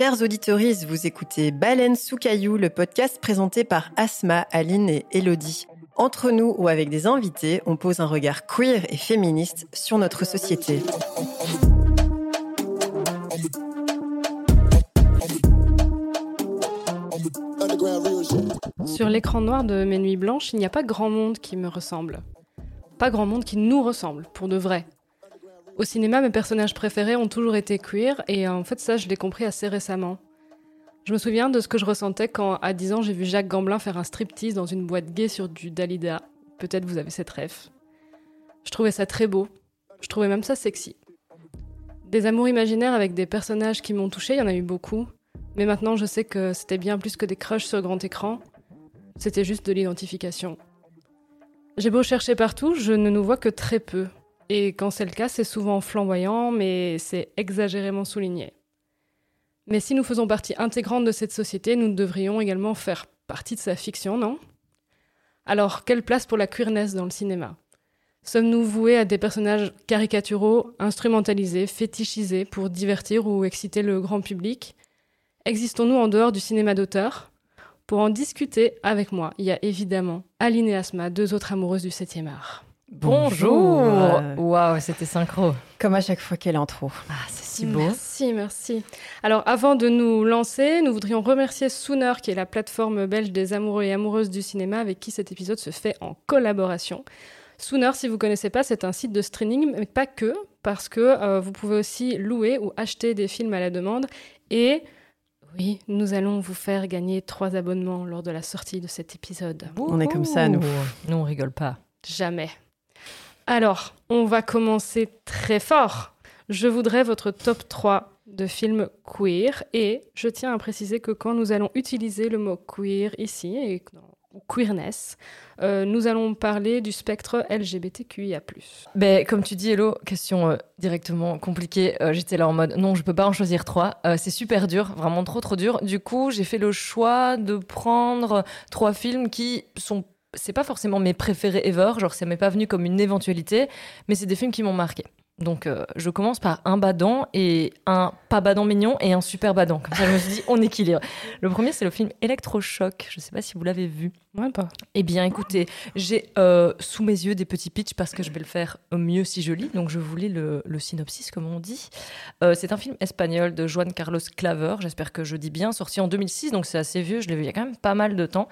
Chers auditeurs, vous écoutez Baleine sous caillou, le podcast présenté par Asma, Aline et Elodie. Entre nous ou avec des invités, on pose un regard queer et féministe sur notre société. Sur l'écran noir de Mes Nuits Blanches, il n'y a pas grand monde qui me ressemble. Pas grand monde qui nous ressemble, pour de vrai. Au cinéma, mes personnages préférés ont toujours été queer, et en fait, ça, je l'ai compris assez récemment. Je me souviens de ce que je ressentais quand, à 10 ans, j'ai vu Jacques Gamblin faire un striptease dans une boîte gay sur du Dalida. Peut-être vous avez cette rêve. Je trouvais ça très beau. Je trouvais même ça sexy. Des amours imaginaires avec des personnages qui m'ont touché, il y en a eu beaucoup. Mais maintenant, je sais que c'était bien plus que des crushs sur grand écran. C'était juste de l'identification. J'ai beau chercher partout, je ne nous vois que très peu. Et quand c'est le cas, c'est souvent flamboyant, mais c'est exagérément souligné. Mais si nous faisons partie intégrante de cette société, nous devrions également faire partie de sa fiction, non? Alors, quelle place pour la queerness dans le cinéma? Sommes-nous voués à des personnages caricaturaux, instrumentalisés, fétichisés pour divertir ou exciter le grand public? Existons-nous en dehors du cinéma d'auteur? Pour en discuter avec moi, il y a évidemment Aline et Asma, deux autres amoureuses du 7e art. Bonjour Waouh, c'était synchro. Comme à chaque fois qu'elle trop. Ah, c'est si beau. Merci, merci. Alors, avant de nous lancer, nous voudrions remercier Sooner, qui est la plateforme belge des amoureux et amoureuses du cinéma, avec qui cet épisode se fait en collaboration. Sooner, si vous ne connaissez pas, c'est un site de streaming, mais pas que, parce que euh, vous pouvez aussi louer ou acheter des films à la demande. Et oui, nous allons vous faire gagner trois abonnements lors de la sortie de cet épisode. On est comme ça, nous. Nous, on rigole pas. Jamais. Alors, on va commencer très fort. Je voudrais votre top 3 de films queer et je tiens à préciser que quand nous allons utiliser le mot queer ici, et queerness, euh, nous allons parler du spectre LGBTQIA+. Ben, comme tu dis, Hello, question euh, directement compliquée. Euh, j'étais là en mode, non, je peux pas en choisir trois. c'est super dur, vraiment trop trop dur. Du coup, j'ai fait le choix de prendre trois films qui sont c'est pas forcément mes préférés ever, genre ça m'est pas venu comme une éventualité, mais c'est des films qui m'ont marqué. Donc, euh, je commence par un badant et un pas badant mignon et un super badant. Comme ça, je me suis dit, on équilibre. Le premier, c'est le film Electrochoc. Je sais pas si vous l'avez vu. Pas. Eh bien, écoutez, j'ai euh, sous mes yeux des petits pitchs parce que je vais le faire mieux si je lis. Donc, je vous lis le, synopsis, comme on dit. Euh, c'est un film espagnol de Juan Carlos Claver. J'espère que je dis bien. Sorti en 2006, donc c'est assez vieux. Je l'ai vu il y a quand même pas mal de temps.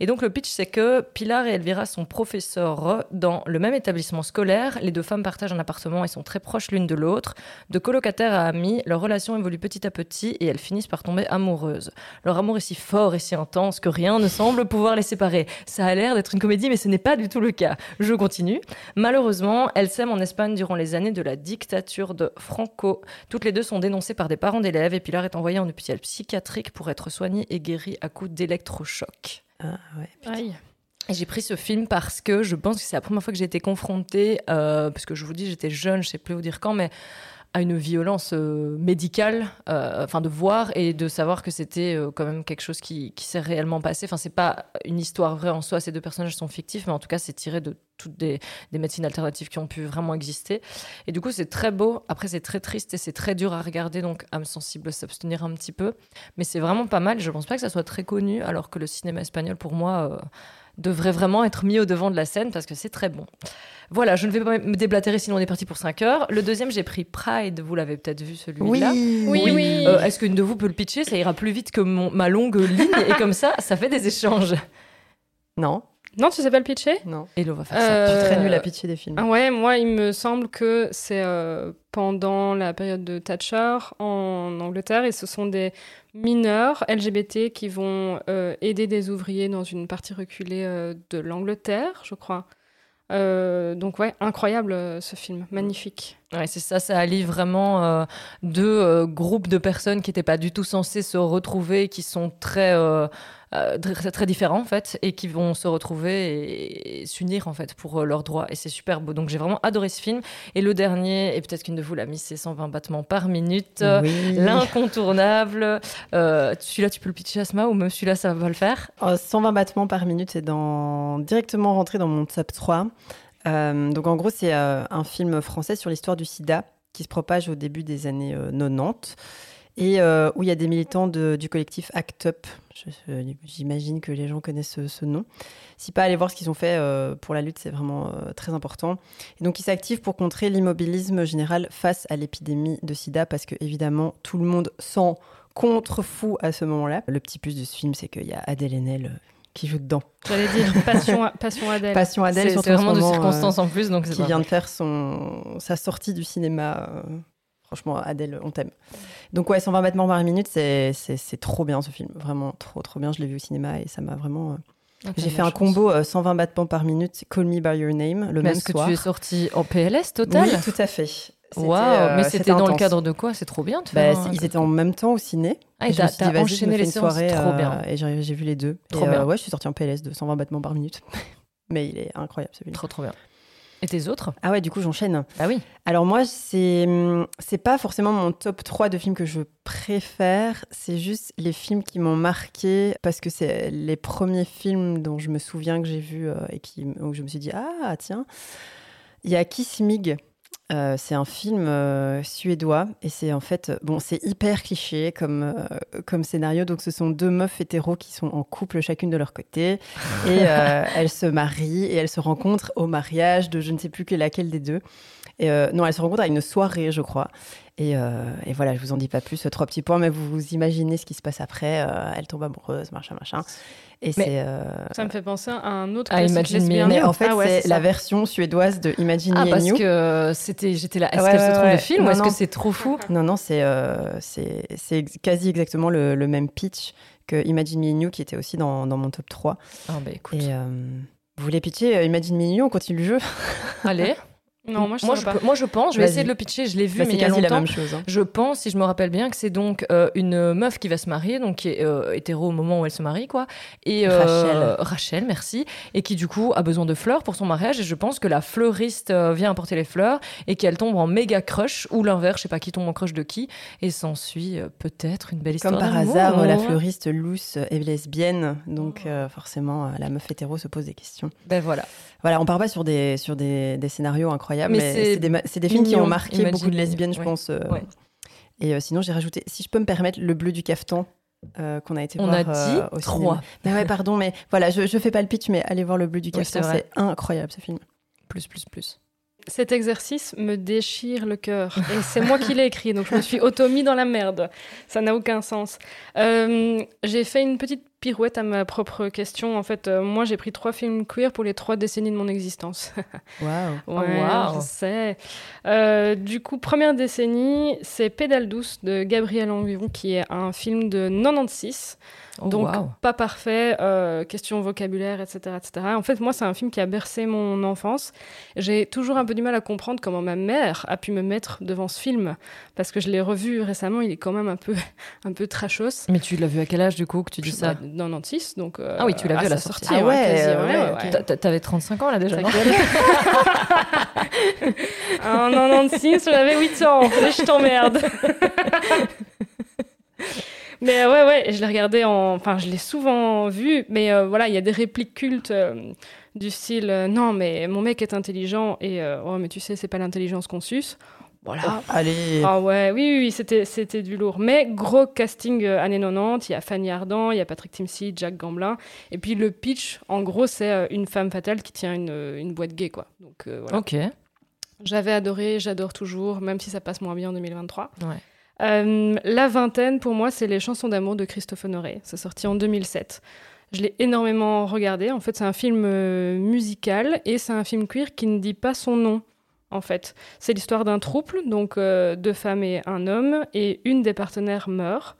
Et donc, le pitch, c'est que Pilar et Elvira sont professeurs dans le même établissement scolaire. Les deux femmes partagent un appartement et sont très proches l'une de l'autre. De colocataires à amis, leur relation évolue petit à petit et elles finissent par tomber amoureuses. Leur amour est si fort et si intense que rien ne semble pouvoir les séparer. Ça a l'air d'être une comédie, mais ce n'est pas du tout le cas. Je continue. Malheureusement, elles s'aiment en Espagne durant les années de la dictature de Franco. Toutes les deux sont dénoncées par des parents d'élèves et Pilar est envoyée en hôpital psychiatrique pour être soignée et guérie à coups d'électrochoc. Ah ouais. Aïe. J'ai pris ce film parce que je pense que c'est la première fois que j'ai été confrontée, euh, parce que je vous dis, j'étais jeune, je sais plus vous dire quand, mais à une violence euh, médicale, euh, enfin de voir et de savoir que c'était quand même quelque chose qui, s'est réellement passé. Enfin, c'est pas une histoire vraie en soi, ces deux personnages sont fictifs, mais en tout cas, c'est tiré de toutes des, médecines alternatives qui ont pu vraiment exister. Et du coup, c'est très beau. Après, c'est très triste et c'est très dur à regarder, donc âme sensible, s'abstenir un petit peu. Mais c'est vraiment pas mal. Je pense pas que ça soit très connu, alors que le cinéma espagnol, pour moi devrait vraiment être mis au devant de la scène parce que c'est très bon. Voilà, je ne vais pas me déblatérer sinon on est parti pour 5 heures. Le deuxième, j'ai pris Pride, vous l'avez peut-être vu celui-là. Oui, oui, oui. Euh, est-ce qu'une de vous peut le pitcher? Ça ira plus vite que ma longue ligne et comme ça, ça fait des échanges. Non. Non, tu sais pas le pitcher Non. Et on va faire ça. Je suis très nulle à pitcher des films. Ah ouais, moi, il me semble que c'est euh, pendant la période de Thatcher en Angleterre et ce sont des mineurs LGBT qui vont euh, aider des ouvriers dans une partie reculée euh, de l'Angleterre, je crois. Euh, donc ouais, incroyable ce film, magnifique. Ouais, c'est ça, ça allie vraiment deux groupes de personnes qui n'étaient pas du tout censées se retrouver, qui sont très euh, très, très, différents en fait et qui vont se retrouver et, s'unir en fait pour euh, leurs droits. Et c'est super beau. Donc j'ai vraiment adoré ce film. Et le dernier et peut-être qu'une de vous l'a mis c'est 120 battements par minute. L'incontournable. Euh, celui-là tu peux le pitcher Asma ou même celui-là ça va le faire? 120 battements par minute c'est dans... directement rentré dans mon top 3 donc en gros c'est un film français sur l'histoire du sida qui se propage au début des années 90 et euh, où il y a des militants du collectif ACT UP. J'imagine que les gens connaissent ce, nom. Si pas, allez voir ce qu'ils ont fait euh, pour la lutte, c'est vraiment euh, très important. Et donc, ils s'activent pour contrer l'immobilisme général face à l'épidémie de sida, parce que évidemment, tout le monde s'en contre-fou à ce moment-là. Le petit plus de ce film, c'est qu'il y a Adèle Haenel euh, qui joue dedans. J'allais dire Passion, Passion Adèle. Passion Adèle, C'est vraiment de moment, euh, circonstances en plus, donc qui pas- vient de faire son, sa sortie du cinéma. euh, franchement, Adèle, on t'aime. Donc ouais, 120 battements par minute, c'est, c'est, c'est trop bien ce film. Vraiment trop, trop bien. Je l'ai vu au cinéma et ça m'a vraiment... euh, Ah, J'ai fait un chance. combo euh, 120 battements par minute, Call Me By Your Name, le même est-ce que soir. tu es sorti en PLS total Oui, tout à fait. Waouh, euh, mais c'était dans le cadre de quoi C'est trop bien de Bah, un- ils étaient en même temps au ciné. Ah, Et t'as enchaîné les une séances, soirée, trop euh, bien. Et j'ai, vu les deux. Trop Et, euh, bien. ouais, je suis sortie en PLS de 120 battements par minute. Mais il est incroyable ce film. Trop trop bien. Et tes autres? Ah ouais, du coup, j'enchaîne. Ah oui. Alors moi, c'est c'est pas forcément mon top 3 de films que je préfère, c'est juste les films qui m'ont marqué parce que c'est les premiers films dont je me souviens que j'ai vu et qui où je me suis dit ah tiens, il y a Kiss Mig. Euh, c'est un film euh, suédois et c'est en fait bon c'est hyper cliché comme euh, comme scénario. Donc ce sont deux meufs hétéros qui sont en couple chacune de leur côté et elles se marient et elles se rencontrent au mariage de je ne sais plus que laquelle des deux et euh, non elles se rencontrent à une soirée je crois et, euh, et voilà je vous en dis pas plus trois petits points mais vous vous imaginez ce qui se passe après euh, elles tombent amoureuses machin machin et c'est euh, Ça me fait penser à un autre Ah, classique Imagine Me mais en fait Ah ouais, c'est la version suédoise de Imagine Ah Me and parce You. que c'était j'étais là. Est-ce Ouais, qu'elle ouais, se trompe ouais. de film ou est-ce que c'est trop fou? Non, non, c'est euh, c'est quasi exactement le, le même pitch que Imagine Me and You, qui était aussi dans, dans mon top 3. Ah bah écoute. Et euh, vous voulez pitcher Imagine Me and You On continue le jeu? Allez. Non, moi je moi, sais je, pas. peux- moi je pense, je vais essayer de le pitcher, je l'ai vu Bah, mais C'est il y a la même chose. hein. Je pense, si je me rappelle bien, que c'est donc euh, une meuf qui va se marier, donc qui est euh, hétéro au moment où elle se marie, quoi. Et euh, Rachel. Rachel, merci. Et qui du coup a besoin de fleurs pour son mariage. Et je pense que la fleuriste euh, vient apporter les fleurs et qu'elle tombe en méga crush ou l'inverse, je sais pas qui tombe en crush de qui. Et s'ensuit euh, peut-être une belle histoire. Comme par hasard, la fleuriste Luce est lesbienne, donc euh, forcément, la meuf hétéro se pose des questions. Ben voilà. Voilà, on part pas sur des, sur des, des scénarios incroyables, Mais mais, c'est des, des films qui ont marqué Imagine beaucoup de lesbiennes, je ouais. pense. euh, Ouais. Et euh, sinon, j'ai rajouté, si je peux me permettre, Le Bleu du Cafetan. euh, qu'on a été On voir a dit euh, au trois. Mais ouais, pardon, mais voilà, je, je fais pas le pitch, mais allez voir Le Bleu du Oui, Cafetan, c'est vrai. c'est incroyable ce film. Plus, plus, plus. Cet exercice me déchire le cœur. Et c'est moi qui l'ai écrit, donc je me suis auto-mis dans la merde. Ça n'a aucun sens. Euh, j'ai fait une petite pirouette à ma propre question. En fait, euh, moi, j'ai pris trois films queer pour les trois décennies de mon existence. Waouh. Ouais, waouh. je sais. Euh, du coup, première décennie, c'est Pédale douce de Gabriel Anguillon, qui est un film de 96. Oh, Donc, pas parfait, euh, question vocabulaire, etc., etc. En fait, moi, c'est un film qui a bercé mon enfance. J'ai toujours un peu du mal à comprendre comment ma mère a pu me mettre devant ce film, parce que je l'ai revu récemment, il est quand même un peu, un peu trashos. Mais tu l'as vu à quel âge du coup que tu dis ça bah, 96, donc... euh, Ah oui, tu l'as vu à la sa sortie. Ah ouais, ouais, ouais, ouais, T'avais 35 ans là déjà. En 96, j'avais 8 ans. Et je t'emmerde. mais ouais, ouais, je l'ai regardé en. Enfin, je l'ai souvent vu, mais euh, voilà, il y a des répliques cultes euh, du style Non, mais mon mec est intelligent et Oh, mais tu sais, c'est pas l'intelligence qu'on suce. Voilà. Allez. Ah ouais, oui, oui, oui, c'était, c'était du lourd. Mais gros casting euh, années 90, il y a Fanny Ardant, il y a Patrick Timsit, Jack Gamblin. Et puis le pitch, en gros, c'est euh, une femme fatale qui tient une, euh, une boîte gay, quoi. Donc euh, voilà. Ok. J'avais adoré, j'adore toujours, même si ça passe moins bien en 2023. Ouais. Euh, la vingtaine, pour moi, c'est les chansons d'amour de Christophe Honoré. C'est sorti en 2007. Je l'ai énormément regardé. En fait, c'est un film euh, musical et c'est un film queer qui ne dit pas son nom. En fait, c'est l'histoire d'un trouble, donc euh, deux femmes et un homme, et une des partenaires meurt.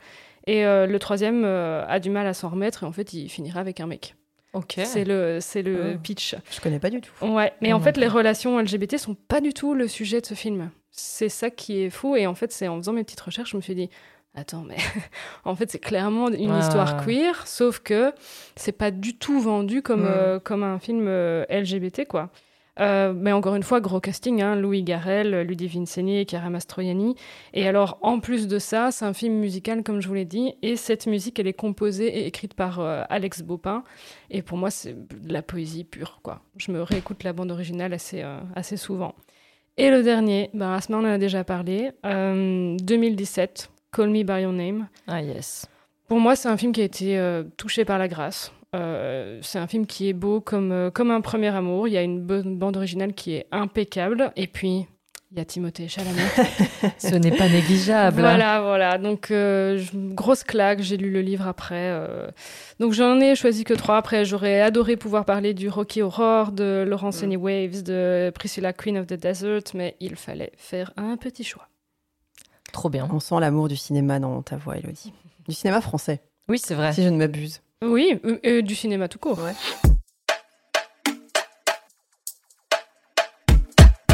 Et euh, le troisième euh, a du mal à s'en remettre, et en fait, il finira avec un mec. Ok. C'est le, c'est le Oh. pitch. Je connais pas du tout. Ouais, mais Non, en fait, les relations LGBT sont pas du tout le sujet de ce film. C'est ça qui est fou. Et en fait, c'est en faisant mes petites recherches, je me suis dit, attends, mais en fait, c'est clairement une histoire queer, sauf que c'est pas du tout vendu comme, comme un film euh, LGBT, quoi. Euh, mais encore une fois, gros casting, hein, Louis Garrel, Ludivine Seigné, Chiara Mastroianni. Et alors, en plus de ça, c'est un film musical, comme je vous l'ai dit, et cette musique, elle est composée et écrite par euh, Alex Bopin. Et pour moi, c'est de la poésie pure, quoi. Je me réécoute la bande originale assez, euh, assez souvent. Et le dernier, ben, Asma en a déjà parlé, euh, 2017, Call Me By Your Name. Ah yes. Pour moi, c'est un film qui a été touché par la grâce. Euh, c'est un film qui est beau comme, euh, comme un premier amour. Il y a une bonne bande originale qui est impeccable. Et puis, il y a Timothée Chalamet. Ce n'est pas négligeable. voilà, voilà. Donc, euh, grosse claque. J'ai lu le livre après. euh. Donc, j'en ai choisi que trois. Après, j'aurais adoré pouvoir parler du Rocky Horror, de Laurence Mm. Any Waves, de Priscilla Queen of the Desert. Mais il fallait faire un petit choix. Trop bien. On sent l'amour du cinéma dans ta voix, Elodie. Du cinéma français, Oui, c'est vrai. si je ne m'abuse. Oui, euh, euh, du cinéma tout court.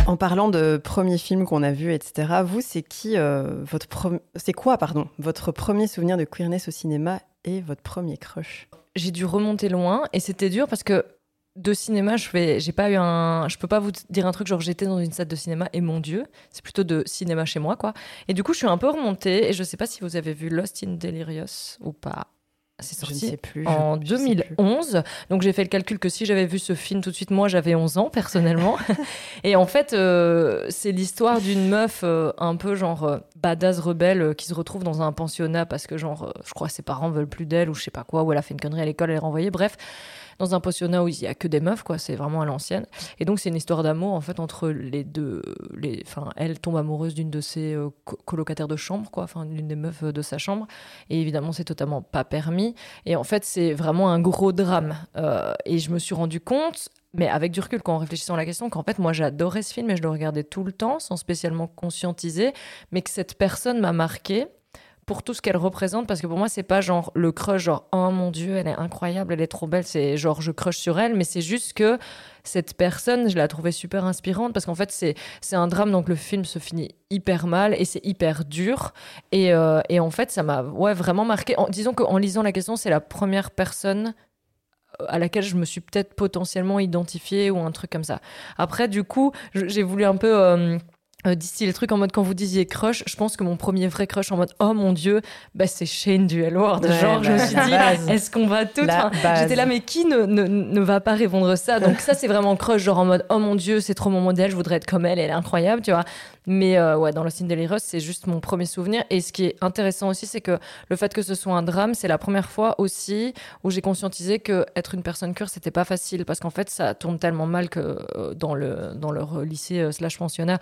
En parlant de premiers films qu'on a vus, etc., vous, c'est qui euh, votre pre- c'est quoi, pardon, votre premier souvenir de queerness au cinéma et votre premier crush? J'ai dû remonter loin et c'était dur parce que de cinéma, je fais, j'ai pas eu un, je peux pas vous dire un truc genre j'étais dans une salle de cinéma et mon dieu, c'est plutôt de cinéma chez moi quoi. Et du coup, je suis un peu remontée et je sais pas si vous avez vu Lost in Delirious ou pas. C'est Je ne sorti sais plus. en je- je sais plus. 2011. Donc j'ai fait le calcul que si j'avais vu ce film tout de suite, moi j'avais 11 ans personnellement. et en fait, euh, c'est l'histoire d'une meuf euh, un peu genre euh, badass rebelle euh, qui se retrouve dans un pensionnat parce que genre, je crois ses parents veulent plus d'elle ou je sais pas quoi, ou elle a fait une connerie à l'école, elle est renvoyée. Bref, dans un pensionnat où il y a que des meufs, quoi. C'est vraiment à l'ancienne. Et donc c'est une histoire d'amour en fait entre les deux. Enfin, elle tombe amoureuse d'une de ses euh, co- colocataires de chambre, quoi. Enfin, l'une des meufs de sa chambre. Et évidemment, c'est totalement pas permis. Et en fait, c'est vraiment un gros drame. Euh, et je me suis rendu compte, mais avec du recul, quand en réfléchissant à la question, qu'en fait, moi, j'adorais ce film et je le regardais tout le temps, sans spécialement conscientiser, mais que cette personne m'a marqué pour tout ce qu'elle représente, parce que pour moi, c'est pas genre le crush, genre oh mon dieu, elle est incroyable, elle est trop belle, c'est genre je crush sur elle, mais c'est juste que cette personne, je la trouvais super inspirante, parce qu'en fait, c'est c'est un drame, donc le film se finit hyper mal et c'est hyper dur. Et, euh, et en fait, ça m'a ouais, vraiment marqué. En, disons qu'en lisant la question, c'est la première personne euh, à laquelle je me suis peut-être potentiellement identifiée ou un truc comme ça. Après, du coup, j'ai voulu un peu euh, distiller le truc en mode quand vous disiez crush, je pense que mon premier vrai crush en mode oh mon dieu, bah, c'est Shane du. Ouais, Genre, je me suis dit, est-ce qu'on va tout. J'étais là, mais qui ne, ne, ne va pas répondre ça? Donc, ça, c'est vraiment crush, genre en mode oh mon dieu, c'est trop mon modèle, je voudrais être comme elle, elle est incroyable, tu vois. Mais euh, ouais, dans Lost in Delirious, c'est juste mon premier souvenir. Et ce qui est intéressant aussi, c'est que le fait que ce soit un drame, c'est la première fois aussi où j'ai conscientisé que être une personne queer, c'était pas facile parce qu'en fait, ça tourne tellement mal que euh, dans le dans leur lycée euh, slash pensionnat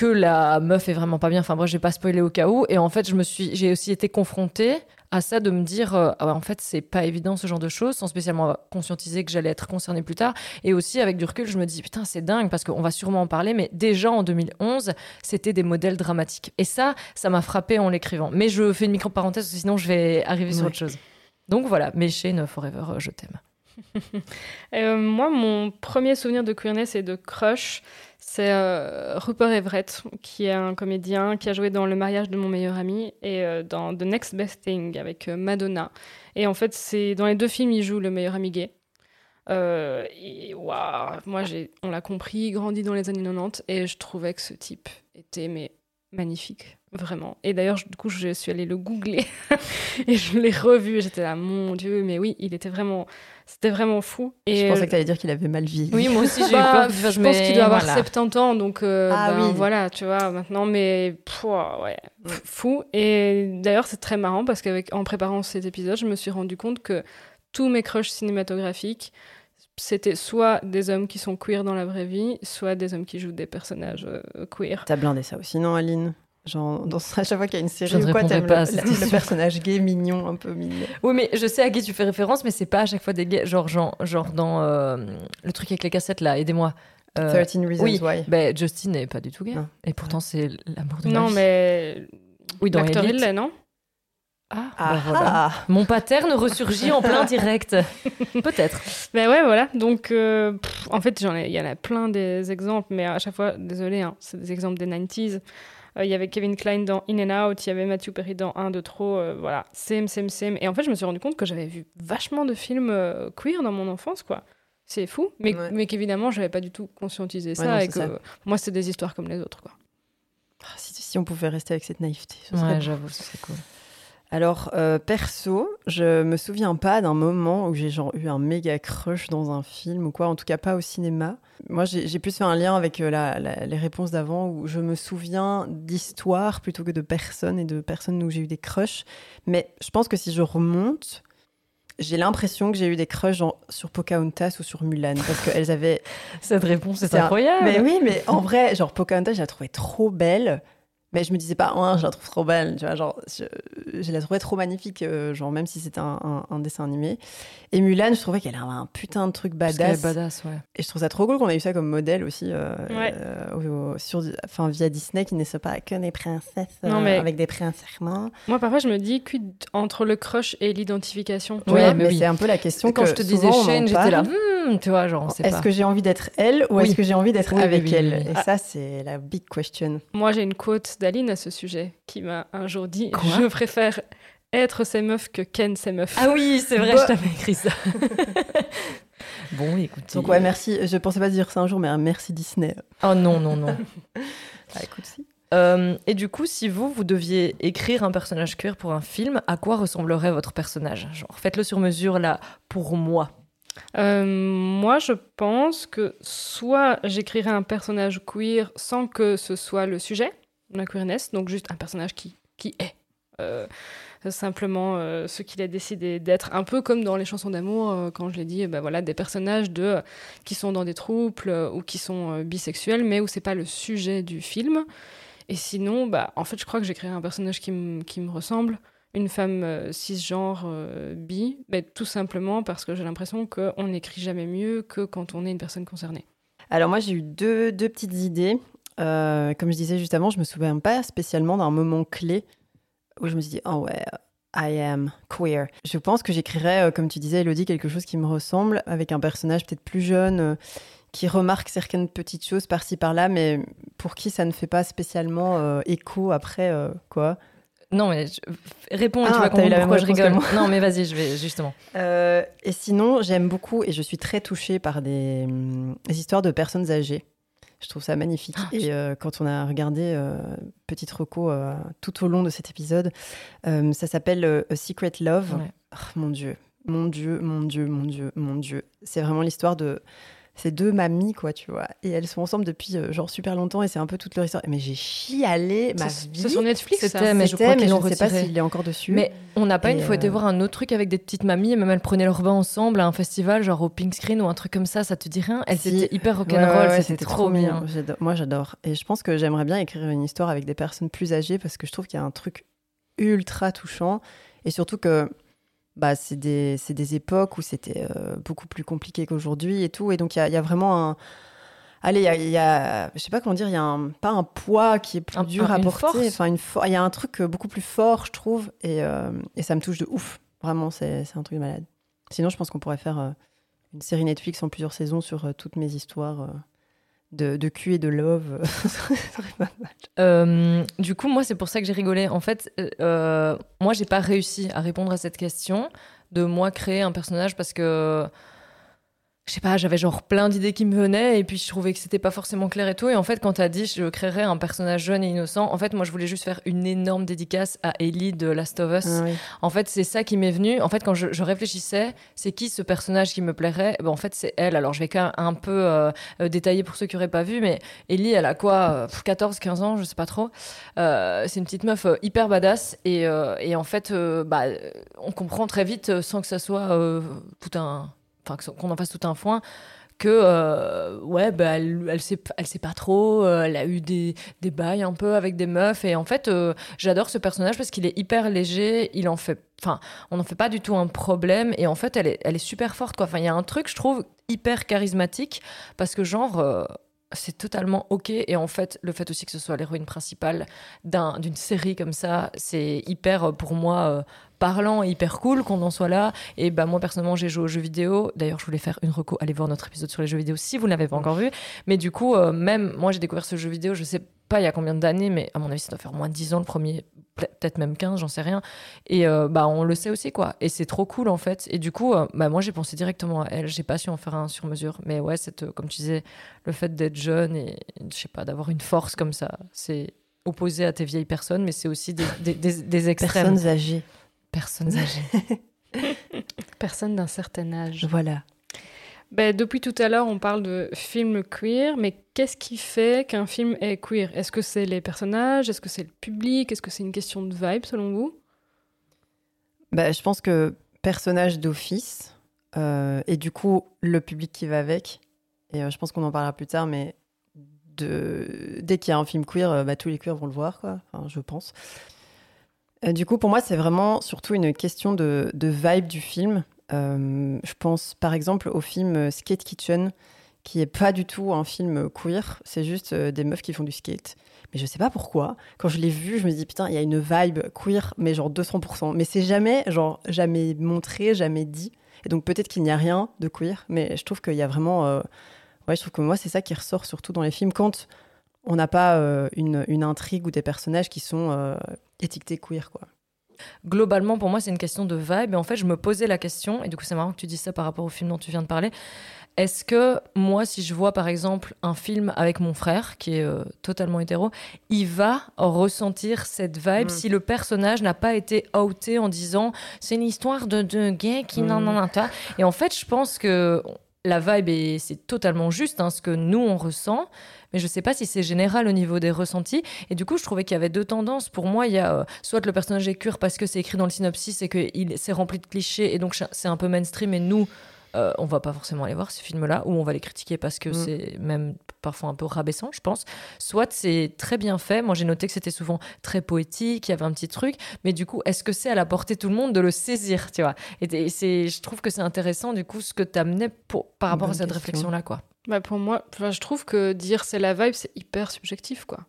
que la meuf est vraiment pas bien. Enfin je vais pas spoiler au cas où. Et en fait, je me suis, j'ai aussi été confrontée à ça de me dire, euh, ah en fait, c'est pas évident ce genre de choses, sans spécialement conscientiser que j'allais être concernée plus tard. Et aussi avec du recul, je me dis putain, c'est dingue parce qu'on va sûrement en parler, mais déjà en 2011, c'était des modèles dramatiques. Et ça, ça m'a frappé en l'écrivant. Mais je fais une micro parenthèse, sinon je vais arriver sur autre chose. Donc voilà, Shane Forever, euh, je t'aime. Euh, moi, mon premier souvenir de queerness et de crush, c'est euh, Rupert Everett, qui est un comédien qui a joué dans Le mariage de mon meilleur ami et euh, dans The Next Best Thing avec Madonna. Et en fait, c'est dans les deux films, il joue le meilleur ami gay. Et waouh, moi, on l'a compris, grandi dans les années 90, et je trouvais que ce type était magnifique, vraiment. Et d'ailleurs, du coup, je suis allée le googler et je l'ai revu. J'étais là, mon Dieu, mais oui, il était vraiment, c'était vraiment fou. Et Je pensais que tu allais dire qu'il avait mal vieilli. Oui, moi aussi j'ai eu bah, peur. je pense qu'il doit avoir voilà. 70 ans, donc euh, Ah ben, oui. voilà, tu vois, maintenant, mais pff, ouais, pff, fou. Et d'ailleurs, c'est très marrant parce qu'en préparant cet épisode, je me suis rendu compte que tous mes crushs cinématographiques, c'était soit des hommes qui sont queer dans la vraie vie, soit des hommes qui jouent des personnages euh, queer. T'as blindé ça aussi, non, Aline? Genre, dans, à chaque fois qu'il y a une série Je ne ou quoi, t'aimes le, le- le personnage gay, mignon, un peu mignon. Oui, mais je sais à qui tu fais référence, mais c'est pas à chaque fois des gays. Genre, genre, genre dans euh, le truc avec les cassettes là, aidez-moi. Euh, 13 Reasons oui. Why. ben, Justin n'est pas du tout gay. Non. Et pourtant, c'est l'amour de ma Non, vie. mais Oui, dans l'acteur, il non Ah, Ah, bah voilà. ah. Mon paterne ressurgit en plein direct. Peut-être. Ben ouais, voilà. Donc, euh, pff, en fait, il y en a plein des exemples, mais à chaque fois, désolé, hein, c'est des exemples des 90s. Euh, Il y avait Kevin Klein dans In and Out, il y avait Matthew Perry dans Un de trop, euh, voilà, same, same, same. Et en fait, je me suis rendu compte que j'avais vu vachement de films euh, queer dans mon enfance, quoi. C'est fou, mais, Ouais. mais qu'évidemment, j'avais pas du tout conscientisé ça, non, et c'est que ça. moi, c'était des histoires comme les autres, quoi. Ah, Si, si on pouvait rester avec cette naïveté. ce serait Ouais, j'avoue, ce serait cool. Alors, euh, perso, je me souviens pas d'un moment où j'ai genre eu un méga crush dans un film ou quoi, en tout cas pas au cinéma. Moi, j'ai plus fait un lien avec euh, la- la- les réponses d'avant où je me souviens d'histoires plutôt que de personnes et de personnes où j'ai eu des crushs. Mais je pense que si je remonte, j'ai l'impression que j'ai eu des crushs genre, sur Pocahontas ou sur Mulan parce qu'elles avaient Cette réponse est C'est un- incroyable. mais oui, mais en vrai, genre Pocahontas, je la trouvais trop belle. Mais je me disais pas, ouais, je la trouve trop belle, tu vois, genre, je, je la trouvais trop magnifique, euh, genre, même si c'était un, un- un dessin animé. Et Mulan, je trouvais qu'elle avait un putain de truc Parce qu'elle est badass. badass, ouais. Et je trouve ça trop cool qu'on ait eu ça comme modèle aussi, euh, Ouais. euh, sur, enfin, via Disney, qui ne soit pas que des princesses Non, mais- avec des princes. Moi, parfois, je me dis, quid entre le crush et l'identification tu Ouais, vois mais mais oui. c'est un peu la question Quand que je te disais Shane, j'étais là. Hmm, tu vois, genre, on sait Est-ce que j'ai envie d'être elle ou Oui. est-ce que j'ai envie d'être Oui, avec oui, elle. Et ça, c'est la big question. Moi, j'ai une quote d'Aline à ce sujet qui m'a un jour dit Quoi Je préfère être ces meufs que Ken ces meufs. Ah oui, c'est vrai, Bah. je t'avais écrit ça. bon, écoute. Donc, ouais, merci. Je pensais pas dire ça un jour, mais un merci Disney. Oh non, non, non. Ah, écoute, si. Euh, et du coup, si vous, vous deviez écrire un personnage queer pour un film, à quoi ressemblerait votre personnage? Genre, faites-le sur mesure, là, pour moi. Euh, moi, je pense que soit j'écrirais un personnage queer sans que ce soit le sujet, la queerness, donc juste un personnage qui, qui est. Euh, simplement euh, ce qu'il a décidé d'être, un peu comme dans les chansons d'amour, quand je l'ai dit, ben voilà, des personnages de, qui sont dans des troubles ou qui sont bisexuels, mais où c'est pas le sujet du film. Et sinon, bah, en fait, je crois que j'écrirais un personnage qui, qui me ressemble, une femme euh, cisgenre euh, bi, mais tout simplement parce que j'ai l'impression qu'on n'écrit jamais mieux que quand on est une personne concernée. Alors moi j'ai eu deux, deux petites idées. Euh, comme je disais juste avant, je me souviens pas spécialement d'un moment clé où je me suis dit oh ouais, I am queer. Je pense que j'écrirais, comme tu disais Elodie, quelque chose qui me ressemble avec un personnage peut-être plus jeune qui remarque certaines petites choses par-ci par-là, mais pour qui ça ne fait pas spécialement écho après quoi. Non, mais je- réponds et Ah, tu vas comprendre pourquoi je rigole. Non, mais vas-y, je vais justement. Euh, et sinon, j'aime beaucoup et je suis très touchée par des, hum, des histoires de personnes âgées. Je trouve ça magnifique. Ah, et euh, quand on a regardé euh, Petite Reco euh, tout au long de cet épisode, euh, ça s'appelle euh, A Secret Love. Ouais. Oh, mon Dieu, mon Dieu, mon Dieu, mon Dieu, mon Dieu. C'est vraiment l'histoire de ces deux mamies, quoi, tu vois. Et elles sont ensemble depuis euh, genre super longtemps et c'est un peu toute leur histoire. Mais j'ai chialé ma C'est vie. c'est sur Netflix, ça. C'était, mais je C'était, crois qu'ils je ne sais pas s'il est encore dessus. Mais on n'a pas Et une fois été euh, voir un autre truc avec des petites mamies et même elles prenaient leur bain ensemble à un festival, genre au Pink Screen ou un truc comme ça, ça te dit rien Elles Si. étaient hyper rock'n'roll, ouais, ouais, c'était trop mignon. bien. Moi, j'adore. Et je pense que j'aimerais bien écrire une histoire avec des personnes plus âgées parce que je trouve qu'il y a un truc ultra touchant. Et surtout que bah, c'est des, des époques où c'était euh, beaucoup plus compliqué qu'aujourd'hui et tout. Et donc, il y a, il y a vraiment un. Allez, il y a, il y a- je sais pas comment dire, il y a un, pas un poids qui est plus Un- dur un- à porter. Enfin, une il y a un truc euh, beaucoup plus fort, je trouve. Et, euh, et ça me touche de ouf. Vraiment, c'est c'est un truc de malade. Sinon, je pense qu'on pourrait faire euh, une série Netflix en plusieurs saisons sur toutes mes histoires de, de cul et de love. Euh, du coup, moi, c'est pour ça que j'ai rigolé. En fait, euh, moi, j'ai pas réussi à répondre à cette question de moi créer un personnage parce que je sais pas, j'avais genre plein d'idées qui me venaient et puis je trouvais que c'était pas forcément clair et tout. Et en fait, quand t'as dit je créerais un personnage jeune et innocent, en fait, moi, je voulais juste faire une énorme dédicace à Ellie de Last of Us. Ah oui. En fait, c'est ça qui m'est venu. En fait, quand je, je réfléchissais, c'est qui ce personnage qui me plairait? Ben, En fait, c'est elle. Alors, je vais quand même un peu euh, euh, détailler pour ceux qui n'auraient pas vu, mais Ellie, elle a quoi euh, 14, 15 ans, je sais pas trop. Euh, c'est une petite meuf euh, hyper badass. Et, euh, et en fait, euh, bah, euh, on comprend très vite, euh, sans que ça soit euh, tout un. Qu'on en fasse tout un foin. Que euh, ouais bah elle, elle sait elle sait pas trop euh, elle a eu des, des bails un peu avec des meufs et en fait euh, j'adore ce personnage parce qu'il est hyper léger il en fait enfin on n'en fait pas du tout un problème et en fait elle est, elle est super forte quoi enfin il y a un truc je trouve hyper charismatique parce que genre euh, c'est totalement ok. Et en fait le fait aussi que ce soit l'héroïne principale d'un- d'une série comme ça c'est hyper euh, pour moi euh, parlant et hyper cool qu'on en soit là. Et bah moi personnellement j'ai joué aux jeux vidéo. D'ailleurs je voulais faire une reco allez voir notre épisode sur les jeux vidéo si vous ne l'avez pas encore vu. Mais du coup euh, même moi j'ai découvert ce jeu vidéo je sais pas il y a combien d'années mais à mon avis ça doit faire moins de 10 ans le premier peut-être même 15 j'en sais rien et euh, bah on le sait aussi quoi et c'est trop cool en fait et du coup euh, bah moi j'ai pensé directement à elle j'ai pas su en faire un sur mesure mais ouais cette euh, comme tu disais le fait d'être jeune et je sais pas d'avoir une force comme ça c'est opposé à tes vieilles personnes mais c'est aussi des, des, des- des extrêmes Personnes âgées. Personnes âgées. Personne d'un certain âge. Voilà. Ben, depuis tout à l'heure, on parle de film queer, mais qu'est-ce qui fait qu'un film est queer? Est-ce que c'est les personnages? Est-ce que c'est le public? Est-ce que c'est une question de vibe selon vous? Bah, Je pense que personnage d'office, euh, et du coup le public qui va avec, et euh, je pense qu'on en parlera plus tard, mais dès qu'il y a un film queer, euh, bah, tous les queers vont le voir, quoi. Je pense. du coup, pour moi, c'est vraiment surtout une question de vibe du film. Euh, je pense par exemple au film euh, Skate Kitchen, qui est pas du tout un film queer, c'est juste euh, des meufs qui font du skate. Mais je sais pas pourquoi. Quand je l'ai vu, je me dis putain, il y a une vibe queer, mais genre 200%. Mais c'est jamais, genre, jamais montré, jamais dit. Et donc peut-être qu'il n'y a rien de queer, mais je trouve qu'il y a vraiment. Ouais, je trouve que moi, c'est ça qui ressort surtout dans les films quand on n'a pas une, une, intrigue ou des personnages qui sont étiquetés queer, quoi. Globalement, pour moi, c'est une question de vibe. Et en fait, je me posais la question, et du coup, c'est marrant que tu dises ça par rapport au film dont tu viens de parler. Est-ce que moi, si je vois par exemple un film avec mon frère, qui est euh, totalement hétéro, il va ressentir cette vibe mm. si le personnage n'a pas été outé en disant c'est une histoire de deux gays qui n'en en a pas. Et en fait, je pense que la vibe, c'est totalement juste, hein, ce que nous, on ressent mais je sais pas si c'est général au niveau des ressentis. Et du coup, je trouvais qu'il y avait deux tendances. Pour moi, il y a euh, soit le personnage est cure parce que c'est écrit dans le synopsis et qu'il s'est rempli de clichés et donc c'est un peu mainstream et nous, euh, on va pas forcément aller voir ce film-là ou on va les critiquer parce que mm. c'est même parfois un peu rabaissant, je pense. Soit c'est très bien fait. Moi, j'ai noté que c'était souvent très poétique, il y avait un petit truc. Mais du coup, est-ce que c'est à la portée de tout le monde de le saisir, tu vois? Et, c'est, je trouve que c'est intéressant, du coup, ce que tu amenais pour, par rapport à cette réflexion-là, quoi. Bah pour moi, je trouve que dire c'est la vibe, c'est hyper subjectif, quoi.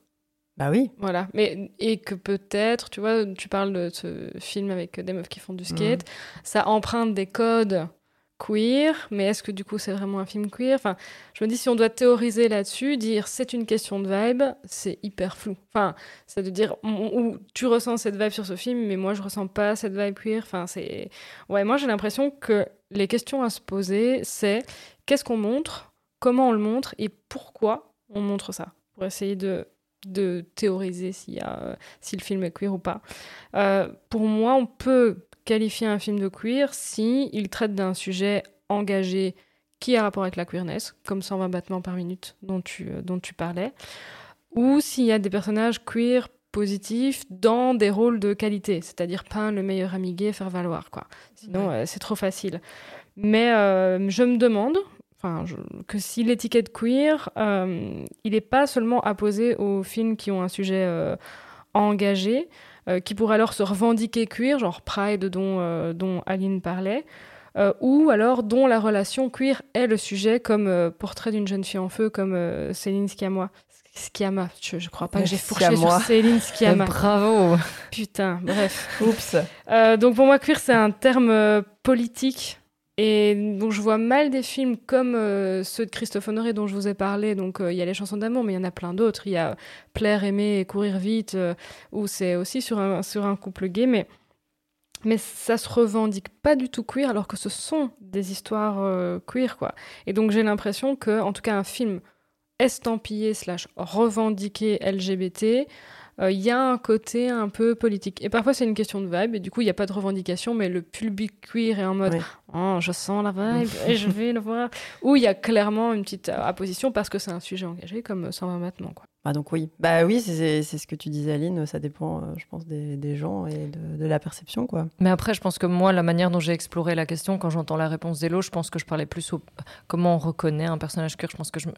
Bah oui. Voilà. Mais, et que peut-être, tu vois, tu parles de ce film avec des meufs qui font du skate, mhm. ça emprunte des codes queer, mais est-ce que du coup c'est vraiment un film queer? Enfin, je me dis si on doit théoriser là-dessus, dire c'est une question de vibe, c'est hyper flou. Enfin, c'est de dire où tu ressens cette vibe sur ce film, mais moi je ressens pas cette vibe queer. Enfin, c'est ouais, moi j'ai l'impression que les questions à se poser, c'est qu'est-ce qu'on montre comment on le montre et pourquoi on montre ça, pour essayer de, de théoriser s'il y a, si le film est queer ou pas. Euh, pour moi, on peut qualifier un film de queer si il traite d'un sujet engagé qui a rapport avec la queerness, comme 120 battements par minute dont tu, euh, dont tu parlais, ou s'il y a des personnages queer positifs dans des rôles de qualité, c'est-à-dire pas le meilleur ami gay, faire valoir, quoi. Sinon, euh, c'est trop facile. Mais je me demande, enfin, que si l'étiquette queer, euh, il n'est pas seulement apposé aux films qui ont un sujet euh, engagé, euh, qui pourraient alors se revendiquer queer, genre Pride dont, dont Aline parlait, ou alors dont la relation queer est le sujet, comme Portrait d'une jeune fille en feu, comme Céline Sciamma. Sciamma, je, je crois pas que j'ai fourché sur Céline Sciamma. Bravo Putain, bref. Oups. donc pour moi, queer, c'est un terme politique et donc je vois mal des films comme euh, ceux de Christophe Honoré dont je vous ai parlé. Donc euh, il y a les chansons d'amour, mais il y en a plein d'autres. Il y a Plaire, aimer et courir vite, euh, où c'est aussi sur un, sur un couple gay, mais mais ça se revendique pas du tout queer, alors que ce sont des histoires queer, quoi. Et donc j'ai l'impression que, en tout cas, un film estampillé slash revendiqué LGBT il euh, y a un côté un peu politique. Et parfois, c'est une question de vibe, et du coup, il n'y a pas de revendication, mais le public queer est en mode oh, je sens la vibe et je vais le voir. Ou il y a clairement une petite opposition parce que c'est un sujet engagé, comme 120 maintenant. Quoi. Ah donc oui, bah oui, c'est ce que tu disais Aline, ça dépend, euh, je pense, des, des gens et de, de, la perception, quoi. Mais après, je pense que moi, la manière dont j'ai exploré la question, quand j'entends la réponse d'Elo, je pense que je parlais plus au comment on reconnaît un personnage queer. Je pense que je,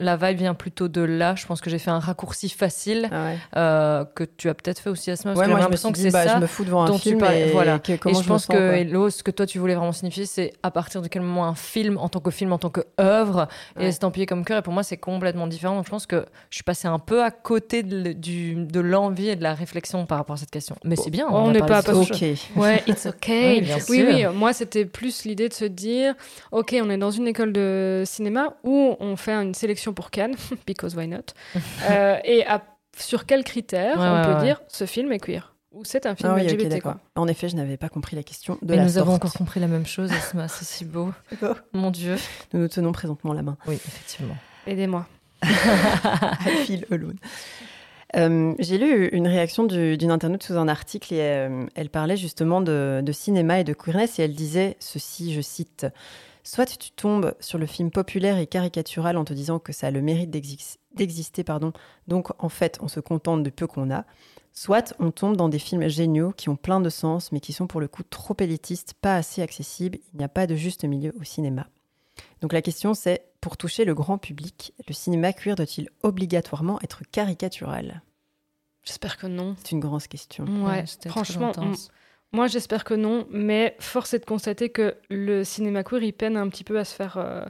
la vibe vient plutôt de là. Je pense que j'ai fait un raccourci facile ah euh, que tu as peut-être fait aussi à ce moment. Ouais, moi, j'ai l'impression que c'est bah, ça. Je me fous devant un film et, voilà. et je, pense que Elo, ce que toi tu voulais vraiment signifier, c'est à partir de quel moment un film en tant que film, en tant que œuvre, est estampillé comme cœur. Et pour moi, c'est complètement différent. Donc je pense que je suis passée un peu à côté de, l'envie et de la réflexion par rapport à cette question. Mais c'est bien. On n'est pas à OK. Ouais, it's OK. oui, oui, oui, Moi, c'était plus l'idée de se dire OK, on est dans une école de cinéma où on fait une sélection pour Cannes, because why not? Euh, Et sur quels critères on peut dire ce film est queer? Ou c'est un film ah LGBT quoi. En effet, je n'avais pas compris la question de nous avons encore compris la même chose, c'est si beau. Mon Dieu. Nous nous tenons présentement la main. Oui, effectivement. Aidez-moi. Euh, J'ai lu une réaction du- d'une internaute sous un article et euh, elle parlait justement de, de cinéma et de queerness et elle disait ceci, je cite, Soit tu tombes sur le film populaire et caricatural en te disant que ça a le mérite d'exis- d'exister, pardon, donc en fait on se contente du peu qu'on a, soit on tombe dans des films géniaux qui ont plein de sens mais qui sont pour le coup trop élitistes, pas assez accessibles, il n'y a pas de juste milieu au cinéma. Donc la question c'est, pour toucher le grand public, le cinéma queer doit-il obligatoirement être caricatural? J'espère que non. C'est une grande question. Ouais, franchement, moi j'espère que non, mais force est de constater que le cinéma queer, il peine un petit peu à se faire, euh,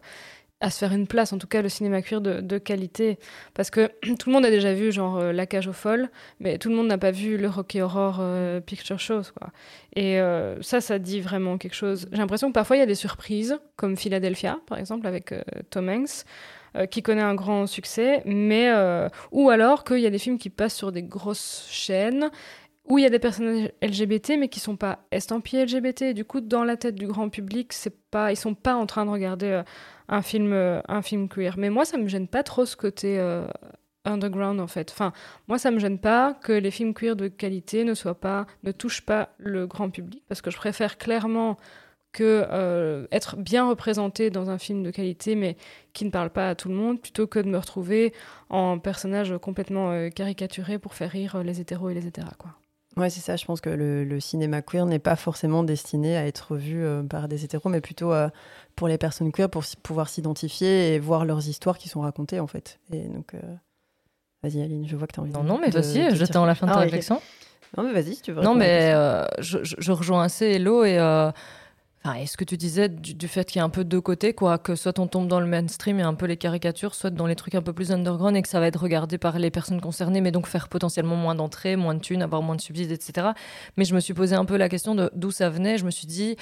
à se faire une place, en tout cas le cinéma queer de, qualité. Parce que tout le monde a déjà vu genre euh, La cage aux folles, mais tout le monde n'a pas vu le Rocky Horror euh, Picture Shows. Quoi. Et euh, ça, ça dit vraiment quelque chose. J'ai l'impression que parfois il y a des surprises, comme Philadelphia par exemple, avec euh, Tom Hanks. qui connaît un grand succès, mais ou alors qu'il y a des films qui passent sur des grosses chaînes où il y a des personnages LGBT mais qui sont pas estampillés LGBT. Du coup, dans la tête du grand public, c'est pas, ils sont pas en train de regarder un film, euh, un film queer. Mais moi, ça me gêne pas trop ce côté euh, underground en fait. Enfin, moi, ça me gêne pas que les films queer de qualité ne soient pas, ne touchent pas le grand public parce que je préfère clairement que euh, être bien représenté dans un film de qualité mais qui ne parle pas à tout le monde plutôt que de me retrouver en personnage complètement caricaturé pour faire rire les hétéros et les hétéras quoi. Ouais, c'est ça. Je pense que le, le cinéma queer n'est pas forcément destiné à être vu euh, par des hétéros, mais plutôt euh, pour les personnes queer, pour pouvoir s'identifier et voir leurs histoires qui sont racontées, en fait. Et donc, euh, vas-y, Aline, je vois que tu as envie Non, de non, mais vas-y, de j'attends la fin de ta Ah, ok. réflexion. Non, mais vas-y, si tu veux. Non, mais je- je rejoins assez Hello et. Enfin, et ce que tu disais du, fait qu'il y a un peu de deux côtés, quoi, que soit on tombe dans le mainstream et un peu les caricatures, soit dans les trucs un peu plus underground et que ça va être regardé par les personnes concernées, mais donc faire potentiellement moins d'entrées, moins de thunes, avoir moins de subsides, etc. Mais je me suis posé un peu la question de d'où ça venait. Je me suis dit,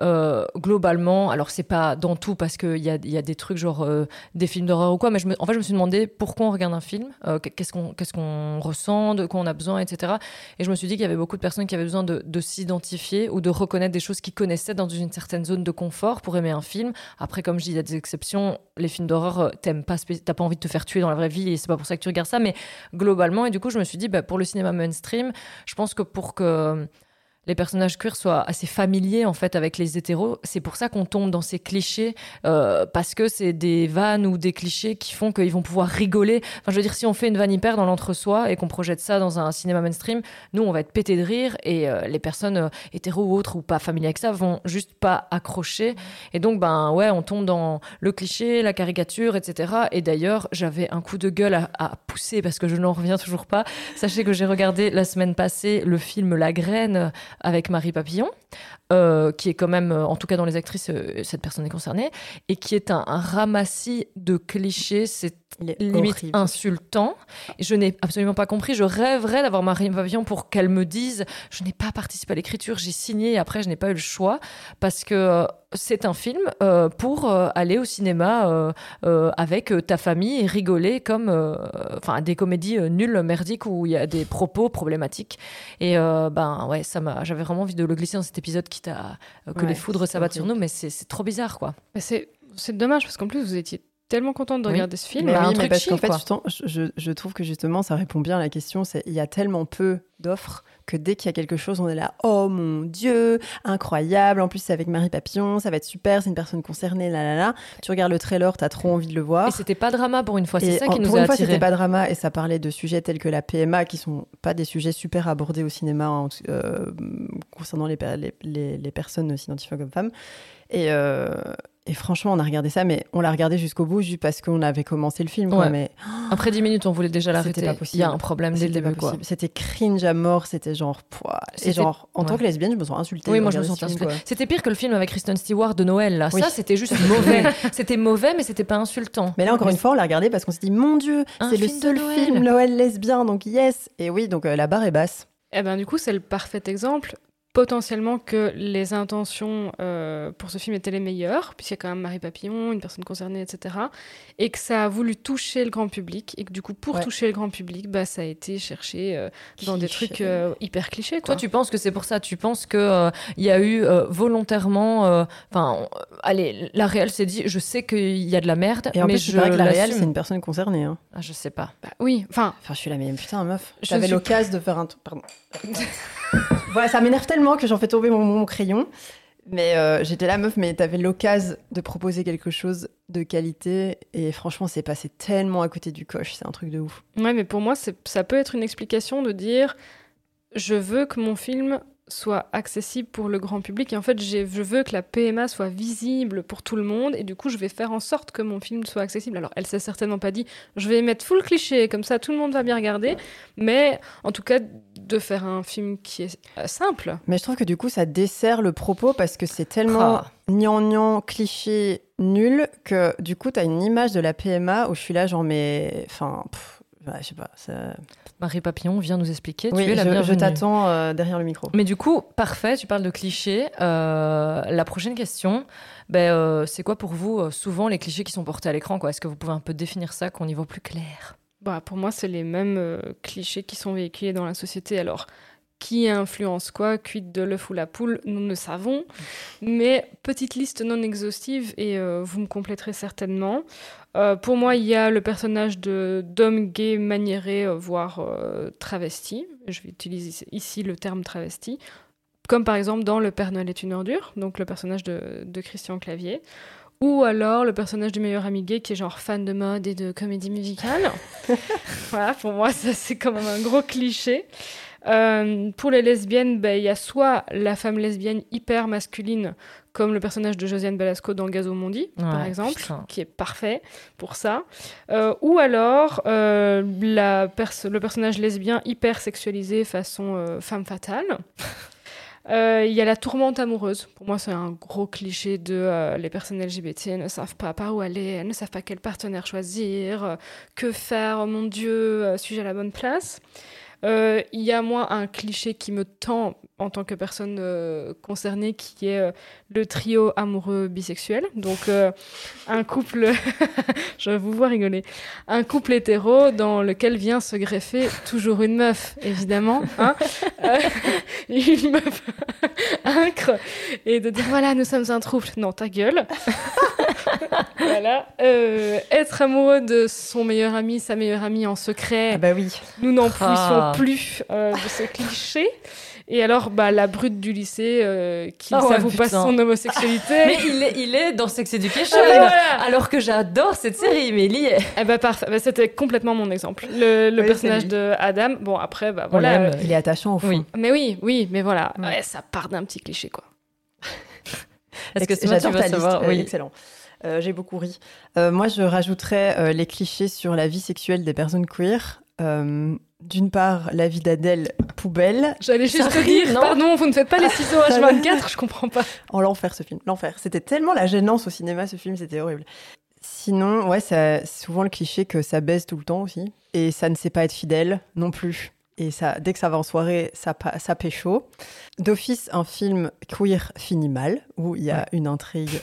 euh, globalement, alors c'est pas dans tout parce qu'il y a, y a des trucs genre euh, des films d'horreur ou quoi, mais je me- en fait, je me suis demandé pourquoi on regarde un film, euh, qu'est-ce qu'on qu'est-ce qu'on ressent, de quoi on a besoin, etc. Et je me suis dit qu'il y avait beaucoup de personnes qui avaient besoin de, de s'identifier ou de reconnaître des choses qu'ils connaissaient dans une certaine zone de confort pour aimer un film. Après, comme je dis, il y a des exceptions. Les films d'horreur, euh, t'aimes pas, t'as pas envie de te faire tuer dans la vraie vie et c'est pas pour ça que tu regardes ça. Mais globalement, et du coup, je me suis dit, bah, pour le cinéma mainstream, je pense que pour que les personnages queer soient assez familiers en fait avec les hétéros. C'est pour ça qu'on tombe dans ces clichés euh, parce que c'est des vannes ou des clichés qui font qu'ils vont pouvoir rigoler. Enfin, je veux dire, si on fait une vanne hyper dans l'entre-soi et qu'on projette ça dans un cinéma mainstream, nous on va être pété de rire et euh, les personnes euh, hétéros ou autres ou pas familières avec ça vont juste pas accrocher. Et donc ben ouais, on tombe dans le cliché, la caricature, etc. Et d'ailleurs, j'avais un coup de gueule à, à pousser parce que je n'en reviens toujours pas. Sachez que j'ai regardé la semaine passée le film La Graine avec Marie Papillon, euh, qui est quand même, euh, en tout cas dans les actrices, euh, cette personne est concernée, et qui est un, ramassis de clichés. Il est limite horrible. insultant. Je n'ai absolument pas compris. Je rêverais d'avoir Marie Papillon pour qu'elle me dise je n'ai pas participé à l'écriture, j'ai signé et après je n'ai pas eu le choix parce que euh, c'est un film euh, pour euh, aller au cinéma euh, avec ta famille et rigoler comme enfin des comédies nulles, merdiques où il y a des propos problématiques. Et ben ouais, ça m'a j'avais vraiment envie de le glisser dans cet épisode quitte à que Ouais, les foudres s'abattent sur nous, mais c'est c'est trop bizarre quoi. Mais c'est c'est dommage parce qu'en plus vous étiez tellement contente de Oui. regarder ce film. Mais bah, un mais truc parce qu'en chill, fait, je, trouve que justement, ça répond bien à la question. C'est il y a tellement peu d'offres que dès qu'il y a quelque chose, on est là, oh mon dieu, incroyable. En plus, c'est avec Marie Papillon, ça va être super. C'est une personne concernée, là là là. Tu regardes le trailer, t'as trop envie de le voir. Et c'était pas drama pour une fois, c'est Et ça en- qui nous pour a une fois, c'était pas drama et ça parlait de sujets tels que la PMA, qui sont pas des sujets super abordés au cinéma en- euh, concernant les, les, les- les personnes s'identifiant comme femmes. Et, euh, et franchement, on a regardé ça, mais on l'a regardé jusqu'au bout juste parce qu'on avait commencé le film. quoi. Ouais. Mais Après 10 minutes, on voulait déjà C'était l'arrêter. pas Il possible. y a un problème dès le c'était pas début, quoi. possible. C'était cringe à mort. C'était genre, pouah. et C'était- genre, en tant que lesbienne, je me sens insultée. Oui, moi je me film, insultée. C'était pire que le film avec Kristen Stewart de Noël, là. Oui. Ça, c'était juste mauvais. c'était mauvais, mais c'était pas insultant. Mais là, encore une fois, on l'a regardé parce qu'on s'est dit, mon Dieu, Un c'est le film de seul Noël. film Noël lesbien, donc yes. Et oui, donc euh, la barre est basse. Eh ben du coup c'est le parfait exemple potentiellement que les intentions euh, pour ce film étaient les meilleures, puisqu'il y a quand même Marie Papillon, une personne concernée, etc. Et que ça a voulu toucher le grand public, et que du coup, pour Ouais. toucher le grand public, bah, ça a été cherché euh, dans des Cliché. trucs euh, hyper clichés. Toi, tu penses que c'est pour ça Tu penses que euh, il y a eu euh, volontairement, enfin, euh, allez, la réelle s'est dit, je sais qu'il y a de la merde, Et en mais plus, je que la réelle, c'est une personne concernée. Hein. Ah, je sais pas. Bah, oui, enfin, Enfin, je suis là, mais putain, meuf, j'avais suis- l'occasion de faire un truc. Pardon. voilà, ça m'énerve tellement que j'en fais tomber mon, crayon. Mais euh, j'étais là, meuf, mais t'avais l'occasion de proposer quelque chose de qualité. Et franchement, c'est passé tellement à côté du coche. C'est un truc de ouf. Ouais, mais pour moi, ça peut être une explication de dire je veux que mon film soit accessible pour le grand public et en fait je veux que la PMA soit visible pour tout le monde et du coup je vais faire en sorte que mon film soit accessible. Alors elle s'est certainement pas dit je vais mettre full cliché comme ça tout le monde va bien regarder mais en tout cas de faire un film qui est euh, simple. Mais je trouve que du coup, ça dessert le propos parce que c'est tellement Ah. gnangnan, cliché, nul, que du coup, t'as une image de la PMA où je suis là, genre, mais. Enfin, pff, ouais, je sais pas. ça- Marie Papillon vient nous expliquer. Oui, tu es la je, je t'attends euh, derrière le micro. Mais du coup, parfait, tu parles de clichés. Euh, la prochaine question, ben, euh, c'est quoi pour vous euh, souvent les clichés qui sont portés à l'écran Est-ce que vous pouvez un peu définir ça, qu'on y voit plus clair? Bah, pour moi, c'est les mêmes euh, clichés qui sont véhiculés dans la société. Alors, qui influence quoi? Quid de l'œuf ou la poule Nous ne savons. Mais petite liste non exhaustive, et euh, vous me compléterez certainement. Euh, pour moi, il y a le personnage d'homme gay maniéré, voire travesti. Je vais utiliser ici le terme travesti. Comme par exemple dans Le Père Noël est une ordure, donc le personnage de Christian Clavier. Ou alors le personnage du meilleur ami gay qui est genre fan de mode et de comédie musicale. voilà, pour moi, ça c'est quand même un gros cliché. Euh, pour les lesbiennes, ben, il y a soit la femme lesbienne hyper masculine, comme le personnage de Josiane Balasco dans Gazo Mondi, par Ouais, exemple, putain. qui est parfait pour ça. Euh, ou alors euh, la pers- le personnage lesbien hyper sexualisé façon femme fatale. Euh, Il y a la tourmente amoureuse. Pour moi, c'est un gros cliché de euh, les personnes LGBT ne savent pas par où aller, elles ne savent pas quel partenaire choisir, euh, que faire, oh mon Dieu, suis-je à la bonne place? Il y a moi un cliché qui me tend en tant que personne euh, concernée, qui est euh, le trio amoureux bisexuel. Donc euh, un couple, je vous vois rigoler, un couple hétéro dans lequel vient se greffer toujours une meuf, évidemment, hein Euh, une meuf incre, et de dire voilà, nous sommes un trouble. Non, ta gueule. voilà. Euh, être amoureux de son meilleur ami, sa meilleure amie en secret. Ah bah oui. Nous n'en Ah. plus euh, de ce cliché. Et alors, bah, la brute du lycée euh, qui ouais, s'avoue pas son homosexualité. Mais il est, il est dans Sex Education Ah, bah, voilà. Alors que j'adore cette série, mais il y est Eh ben parfait, Bah, c'était complètement mon exemple. Le, le Oui, personnage de Adam, bon après, bah voilà. euh, Il est attachant au fond. Oui. mais oui, oui, mais voilà, Ouais. ouais, ça part d'un petit cliché quoi. Est-ce que Thomas, tu vas savoir liste, euh, Oui. excellent. Euh, J'ai beaucoup ri. Euh, moi, je rajouterais euh, les clichés sur la vie sexuelle des personnes queer. D'une part, la vie d'Adèle, poubelle. J'allais juste te dire, non pardon, vous ne faites pas les ciseaux H24, je comprends pas. En l'enfer, ce film. L'enfer. C'était tellement la gênance au cinéma, ce film, c'était horrible. Sinon, ouais, c'est souvent le cliché que ça baise tout le temps aussi. Et ça ne sait pas être fidèle non plus. Et ça, dès que ça va en soirée, ça, ça pécho. D'office, un film queer finit mal, où il y a une intrigue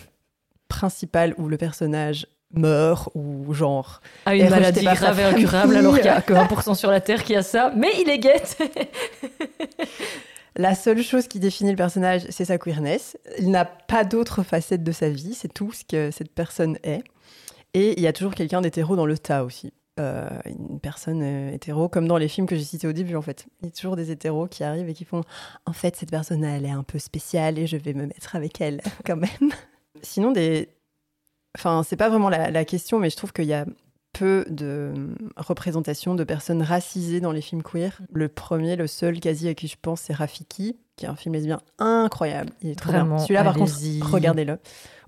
principale où le personnage meurt ou genre A Et une maladie grave et incurable, alors qu'il n'y a que 1% sur la Terre qui a ça, mais il est guette La seule chose qui définit le personnage, c'est sa queerness. Il n'a pas d'autre facette de sa vie, c'est tout ce que cette personne est. Et il y a toujours quelqu'un d'hétéro dans le tas aussi. Euh, une personne euh, hétéro, comme dans les films que j'ai cités au début, en fait. Il y a toujours des hétéros qui arrivent et qui font En fait, cette personne, elle est un peu spéciale et je vais me mettre avec elle, quand même. Sinon, des. Enfin, c'est pas vraiment la, la question, mais je trouve qu'il y a peu de représentation de personnes racisées dans les films queer. Le premier, le seul quasi à qui je pense, c'est Rafiki, qui est un film lesbien incroyable. Il est trop Vraiment, bien. Celui-là, par contre, regardez-le.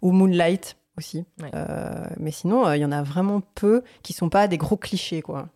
Ou Moonlight aussi. Ouais. Euh, mais sinon, euh, il y en a vraiment peu qui sont pas des gros clichés, quoi.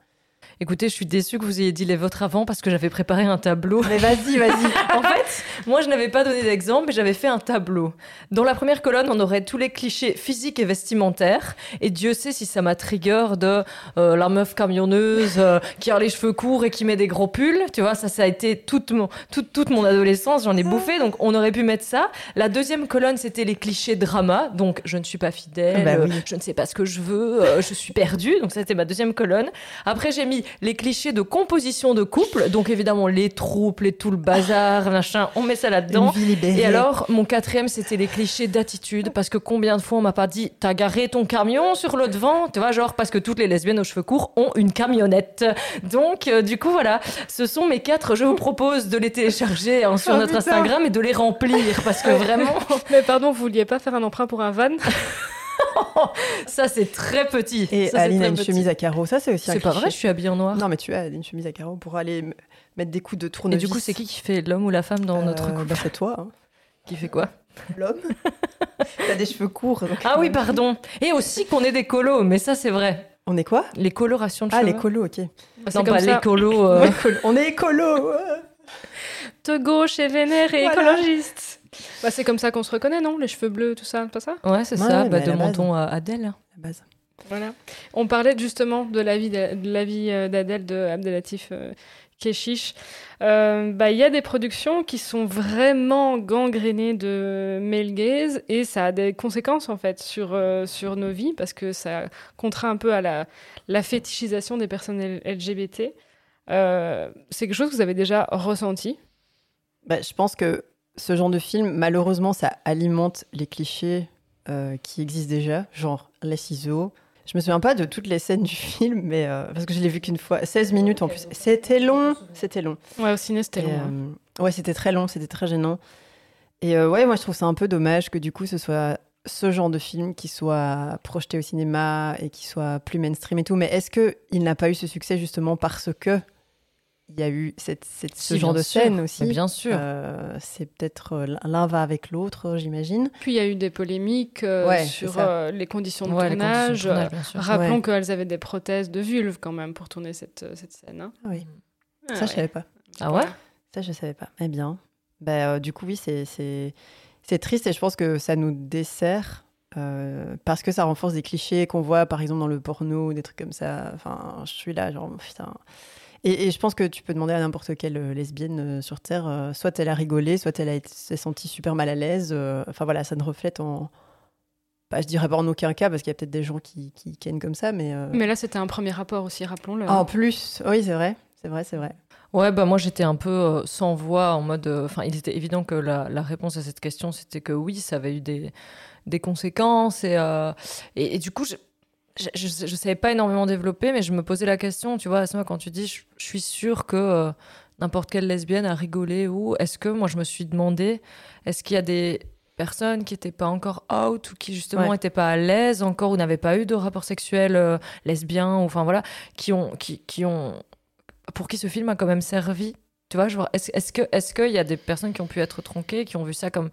Écoutez, je suis déçue que vous ayez dit les vôtres avant parce que j'avais préparé un tableau. Mais vas-y, vas-y. en fait, moi, je n'avais pas donné d'exemple, mais j'avais fait un tableau. Dans la première colonne, on aurait tous les clichés physiques et vestimentaires. Et Dieu sait si ça m'a trigger de euh, la meuf camionneuse euh, qui a les cheveux courts et qui met des gros pulls. Tu vois, ça, ça a été toute mon, toute, toute mon adolescence. J'en ai bouffé, donc on aurait pu mettre ça. La deuxième colonne, c'était les clichés drama. Donc, je ne suis pas fidèle, Bah oui. je ne sais pas ce que je veux, euh, je suis perdue. Donc, ça, c'était ma deuxième colonne. Après, j'ai mis les clichés de composition de couple. Donc, évidemment, les troupes, les tout le bazar, machin. On met ça là-dedans. Et alors, mon quatrième, c'était les clichés d'attitude. Parce que combien de fois on m'a pas dit, t'as garé ton camion sur le devant Tu vois, genre, parce que toutes les lesbiennes aux cheveux courts ont une camionnette. Donc, euh, du coup, voilà. Ce sont mes quatre. Je vous propose de les télécharger hein, sur Oh, notre putain. Instagram et de les remplir. Parce que vraiment, Mais pardon, vous vouliez pas faire un emprunt pour un van? ça, c'est très petit. Et Ça, Aline a une petit. chemise à carreaux. Ça, c'est aussi un C'est pas vrai, je suis habillée en noir. Non, mais tu as une chemise à carreaux pour aller mettre des coups de Et tournevis. du coup, c'est qui qui fait l'homme ou la femme dans notre Euh, couple bah, C'est toi, hein. Qui fait quoi? L'homme. T'as des cheveux courts. donc- Ah oui, pardon. Et aussi qu'on est des colos, mais ça, c'est vrai. On est quoi? Les colorations de Ah, cheveux. les colos, ok. Bah, Non, comme ça. les colos. euh, On est écolo. gauche et vénère et Voilà. écologiste. Bah, c'est comme ça qu'on se reconnaît, non? Les cheveux bleus, tout ça, pas ça? Ouais, c'est Ouais, ça, ouais, bah, à de base. menton à Adèle. La base. Voilà. On parlait justement de la vie d'A- de la vie euh, d'Adèle de Abdelatif euh, Keshish. Euh, bah, Il y a des productions qui sont vraiment gangrénées de male gaze et ça a des conséquences en fait sur, euh, sur nos vies parce que ça contraint un peu à la, la fétichisation des personnes LGBT. Euh, c'est quelque chose que vous avez déjà ressenti? Bah, je pense que ce genre de film, malheureusement, ça alimente les clichés euh, qui existent déjà, genre les ciseaux. Je me souviens pas de toutes les scènes du film, mais euh, parce que je l'ai vu qu'une fois, 16 minutes en plus. C'était long, c'était long. Ouais, au ciné, c'était long. euh, ouais, c'était très long, c'était très gênant. Et euh, ouais, moi je trouve ça un peu dommage que du coup ce soit ce genre de film qui soit projeté au cinéma et qui soit plus mainstream et tout. Mais est-ce que il n'a pas eu ce succès justement parce que il y a eu cette, cette- ce Si, genre de sûr. scène aussi Mais bien sûr. Euh, C'est peut-être euh, l'un va avec l'autre, j'imagine. Puis il y a eu des polémiques euh, Ouais, sur euh, les conditions de Ouais, les conditions de tournage. Rappelons Ouais. qu'elles avaient des prothèses de vulve quand même pour tourner cette, cette scène. hein. Ah oui, Ah ça ouais. je savais pas. Ah ouais? Ça je savais pas. Eh bien, bah, euh, du coup oui, c'est c'est c'est triste et je pense que ça nous dessert. euh, parce que ça renforce des clichés qu'on voit par exemple dans le porno, des trucs comme ça. Enfin, je suis là, genre putain. Et, et je pense que tu peux demander à n'importe quelle euh, lesbienne euh, sur Terre, euh, soit elle a rigolé, soit elle s'est sentie super mal à l'aise. euh, Enfin voilà, ça ne reflète en. Bah, je dirais pas en aucun cas, parce qu'il y a peut-être des gens qui, qui kennent comme ça, mais. euh, Mais là, c'était un premier rapport aussi, rappelons-le. En plus, oui, c'est vrai, c'est vrai, c'est vrai. Ouais, bah moi j'étais un peu euh, sans voix en mode. euh, Enfin, il était évident que la, la réponse à cette question c'était que oui, ça avait eu des, des conséquences et, euh, et, et du coup, je, je, je savais pas énormément développer, mais je me posais la question, tu vois, Asma, quand tu dis je, je suis sûre que euh, n'importe quelle lesbienne a rigolé ou est-ce que moi je me suis demandé, est-ce qu'il y a des personnes qui n'étaient pas encore out ou qui justement Ouais. n'étaient pas à l'aise encore ou n'avaient pas eu de rapport sexuel euh, lesbien ou enfin voilà qui ont qui, qui ont pour qui ce film a quand même servi tu vois est-ce est-ce que est-ce qu'il y a des personnes qui ont pu être tronquées qui ont vu ça comme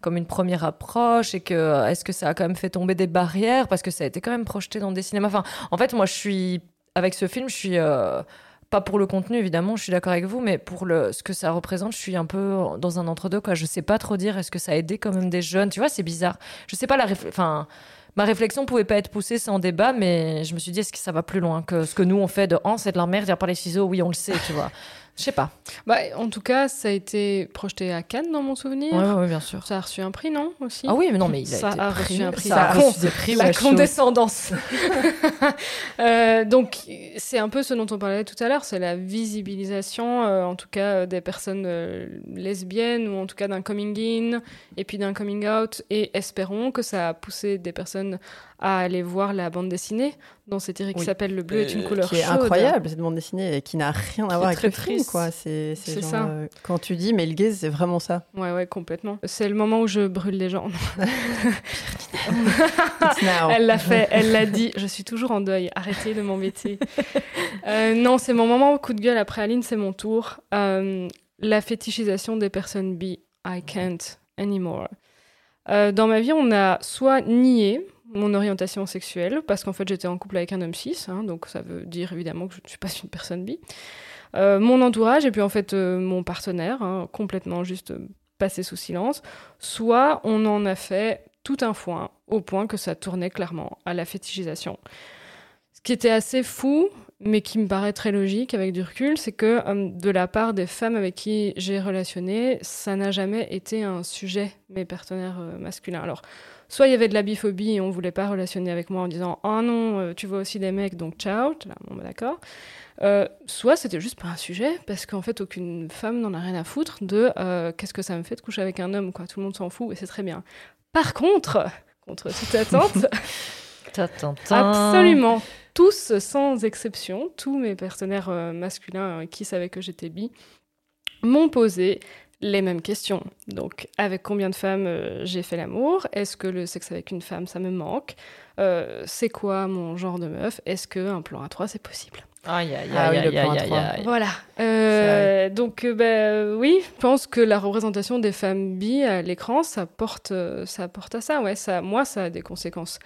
comme une première approche et que est-ce que ça a quand même fait tomber des barrières parce que ça a été quand même projeté dans des cinémas? Enfin en fait moi je suis avec ce film je suis euh, pas pour le contenu évidemment je suis d'accord avec vous mais pour le ce que ça représente je suis un peu dans un entre deux quoi. Je sais pas trop dire est-ce que ça a aidé quand même des jeunes? Tu vois c'est bizarre. Je sais pas la enfin ma réflexion pouvait pas être poussée sans débat mais je me suis dit est-ce que ça va plus loin que ce que nous on fait de oh c'est de la merde il a les ciseaux oui on le sait tu vois? Je sais pas Bah, en tout cas, ça a été projeté à Cannes, dans mon souvenir. ouais, ouais, bien sûr Ça a reçu un prix, non aussi? Ah oui mais non mais il a Ça été a reçu un prix. ça a reçu des prix La condescendance. Euh, donc, c'est un peu ce dont on parlait tout à l'heure, c'est la visibilisation, euh, en tout cas, euh, des personnes euh, lesbiennes, ou en tout cas d'un coming in, et puis d'un coming out, et espérons que ça a poussé des personnes à aller voir la bande dessinée, dont cette série qui Oui. s'appelle Le bleu est une Euh, couleur qui est chaude. incroyable cette bande dessinée et qui n'a rien à voir avec le film triste. quoi c'est ça. euh, quand tu dis mais le gaze c'est vraiment ça Ouais, ouais, complètement. C'est le moment où je brûle les gens. Elle l'a fait, elle l'a dit. Je suis toujours en deuil. Arrêtez de m'embêter. Euh, non, c'est mon moment coup de gueule après Aline, c'est mon tour. Euh, la fétichisation des personnes bi. I can't anymore. Dans ma vie, on a soit nié, mon orientation sexuelle, parce qu'en fait j'étais en couple avec un homme cis, hein, donc ça veut dire évidemment que je ne suis pas une personne bi. Euh, mon entourage et puis en fait euh, mon partenaire, hein, complètement juste euh, passé sous silence. Soit on en a fait tout un foin, au point que ça tournait clairement à la fétichisation. Ce qui était assez fou, mais qui me paraît très logique avec du recul, c'est que de la part des femmes avec qui j'ai relationné, ça n'a jamais été un sujet, mes partenaires masculins. Alors, soit il y avait de la biphobie et on voulait pas relationner avec moi en disant oh non euh, tu vois aussi des mecs donc ciao là bon bah, d'accord. Euh, soit c'était juste pas un sujet parce qu'en fait aucune femme n'en a rien à foutre de euh, qu'est-ce que ça me fait de coucher avec un homme quoi. Tout le monde s'en fout et c'est très bien. Par contre contre toute attente absolument tous sans exception tous mes partenaires masculins qui savaient que j'étais bi m'ont posé les mêmes questions. Donc, avec combien de femmes euh, j'ai fait l'amour? Est-ce que le sexe avec une femme, ça me manque? Euh, C'est quoi mon genre de meuf? Est-ce qu'un plan à trois, c'est possible? Aïe, aïe, ah aïe, aïe, aïe, Voilà. Euh, donc, ben, oui, je pense que la représentation des femmes bi à l'écran, ça porte, ça porte à ça. Ouais, ça, moi, ça a des conséquences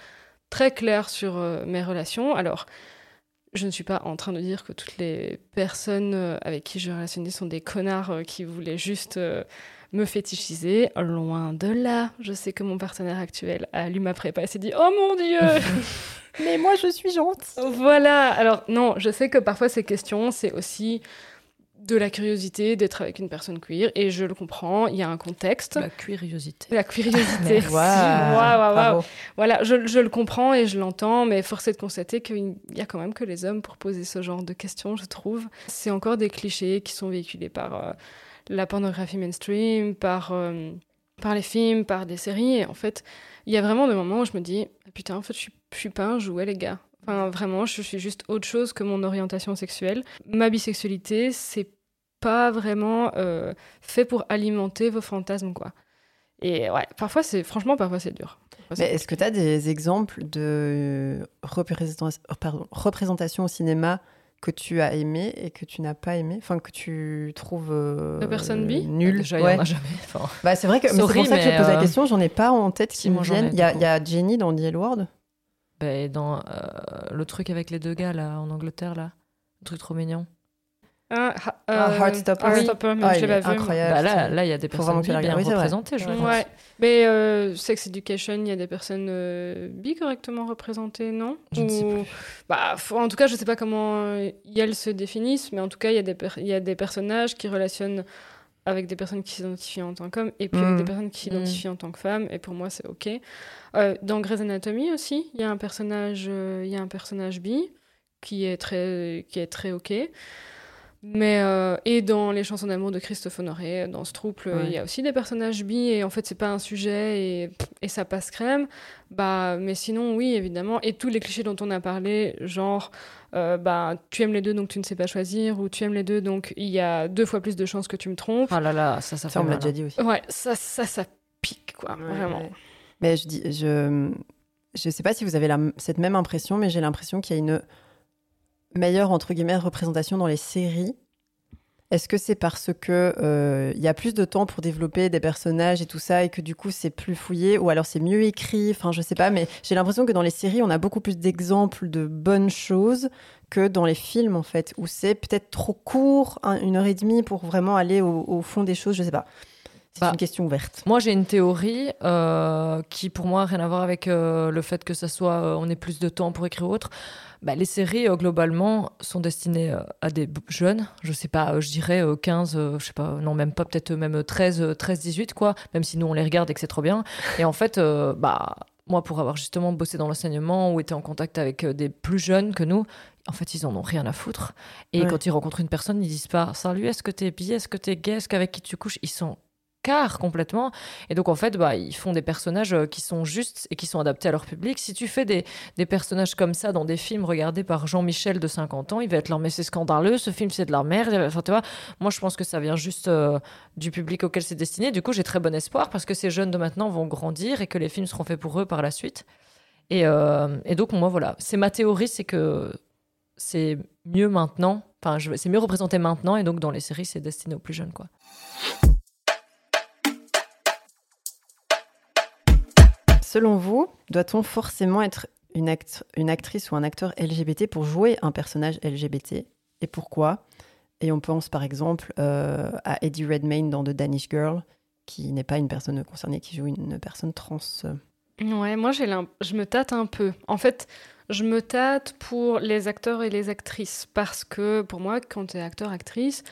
très claires sur mes relations. Alors, je ne suis pas en train de dire que toutes les personnes euh, avec qui je relationnais sont des connards euh, qui voulaient juste euh, me fétichiser. Loin de là. Je sais que mon partenaire actuel a lu ma prépa et s'est dit Oh mon Dieu Mais moi, je suis gentille. Voilà. Alors, non, je sais que parfois ces questions, c'est aussi de la curiosité d'être avec une personne queer et je le comprends, il y a un contexte. La curiosité. La curiosité. wow. Voilà, je, je, le comprends et je l'entends, mais force est de constater qu'il y a quand même que les hommes pour poser ce genre de questions, je trouve. C'est encore des clichés qui sont véhiculés par euh, la pornographie mainstream, par, euh, par les films, par des séries. Et en fait, il y a vraiment des moments où je me dis, ah, putain, en fait, je suis, je suis pas un jouet, les gars. Enfin, vraiment, je suis juste autre chose que mon orientation sexuelle. Ma bisexualité, c'est pas vraiment euh, fait pour alimenter vos fantasmes, quoi. Et ouais, parfois c'est, franchement, parfois c'est dur. Mais est-ce que tu as des exemples de représentation, pardon, représentation au cinéma que tu as aimé et que tu n'as pas aimé, enfin que tu trouves euh, personne bi nul. Déjà, ouais. il y en a jamais. Bah, c'est vrai que c'est pour ça que je pose la euh, question. J'en ai pas en tête qui me viennent. Il y, y, a Jenny dans The L Word? Bah, dans euh, le truc avec les deux gars là en Angleterre là, un truc trop mignon. Ah, euh, Heartstopper. Heartstopper, mais ah, je l'ai pas vu. Incroyable. Bah là, là, il y a des personnes bi bien représentées, je pense. Ouais. Mais euh, Sex Education, il y a des personnes euh, bi correctement représentées, non? Je ne sais plus. Bah, en tout cas, je ne sais pas comment euh, elles se définissent, mais en tout cas, il y, a des il y a des personnages qui relationnent avec des personnes qui s'identifient en tant qu'hommes et puis avec des mm. personnes qui s'identifient mm. en tant que femmes. Et pour moi, c'est OK. Euh, dans Grey's Anatomy aussi, il y a un personnage, il y a un personnage bi qui est très, qui est très OK. Mais euh, et dans les chansons d'amour de Christophe Honoré, dans ce troupe, il y a aussi des personnages bi et en fait c'est pas un sujet et, et, ça passe crème. Bah mais sinon oui évidemment et tous les clichés dont on a parlé, genre euh, bah tu aimes les deux donc tu ne sais pas choisir ou tu aimes les deux donc il y a deux fois plus de chances que tu me trompes. Ah là là ça ça, fait on l'a déjà hein. dit aussi. Ouais ça ça ça pique quoi vraiment. Mais je dis je je sais pas si vous avez la, cette même impression mais j'ai l'impression qu'il y a une meilleure entre guillemets représentation dans les séries est-ce que c'est parce que euh, il y a plus de temps pour développer des personnages et tout ça et que du coup c'est plus fouillé ou alors c'est mieux écrit? Enfin, je sais pas, mais j'ai l'impression que dans les séries on a beaucoup plus d'exemples de bonnes choses que dans les films en fait, où c'est peut-être trop court, une heure et demie pour vraiment aller au, fond des choses. Je sais pas. C'est bah, une question ouverte. Moi, j'ai une théorie euh, qui, pour moi, n'a rien à voir avec euh, le fait que ça soit on ait plus de temps pour écrire autre. Bah, les séries, euh, globalement, sont destinées euh, à des jeunes. Je sais pas, euh, je dirais 15, je sais pas, non, même pas, peut-être même 13, 13, 18, quoi. Même si nous, on les regarde et que c'est trop bien. Et en fait, bah, moi, pour avoir justement bossé dans l'enseignement ou été en contact avec des plus jeunes que nous, en fait, ils en ont rien à foutre. Et quand ils rencontrent une personne, ils disent pas Salut, est-ce que t'es bi? Est-ce que t'es gay? Est-ce qu'avec qui tu couches Ils sont complètement. Et donc, en fait, bah, ils font des personnages euh, qui sont justes et qui sont adaptés à leur public. Si tu fais des, des personnages comme ça dans des films regardés par Jean-Michel de 50 ans, il va être leur mais c'est scandaleux, ce film c'est de la merde. Enfin, tu vois, moi je pense que ça vient juste euh, du public auquel c'est destiné. Du coup, j'ai très bon espoir parce que ces jeunes de maintenant vont grandir et que les films seront faits pour eux par la suite. Et, euh, et donc, moi, voilà, c'est ma théorie, c'est que c'est mieux maintenant, enfin, c'est mieux représenté maintenant et donc dans les séries, c'est destiné aux plus jeunes, quoi. Selon vous, doit-on forcément être une, actrice ou un acteur LGBT pour jouer un personnage LGBT Et pourquoi? Et on pense par exemple euh, à Eddie Redmayne dans The Danish Girl, qui n'est pas une personne concernée, qui joue une personne trans. Ouais, moi je me tâte un peu. En fait, je me tâte pour les acteurs et les actrices parce que pour moi, quand tu es acteur actrice,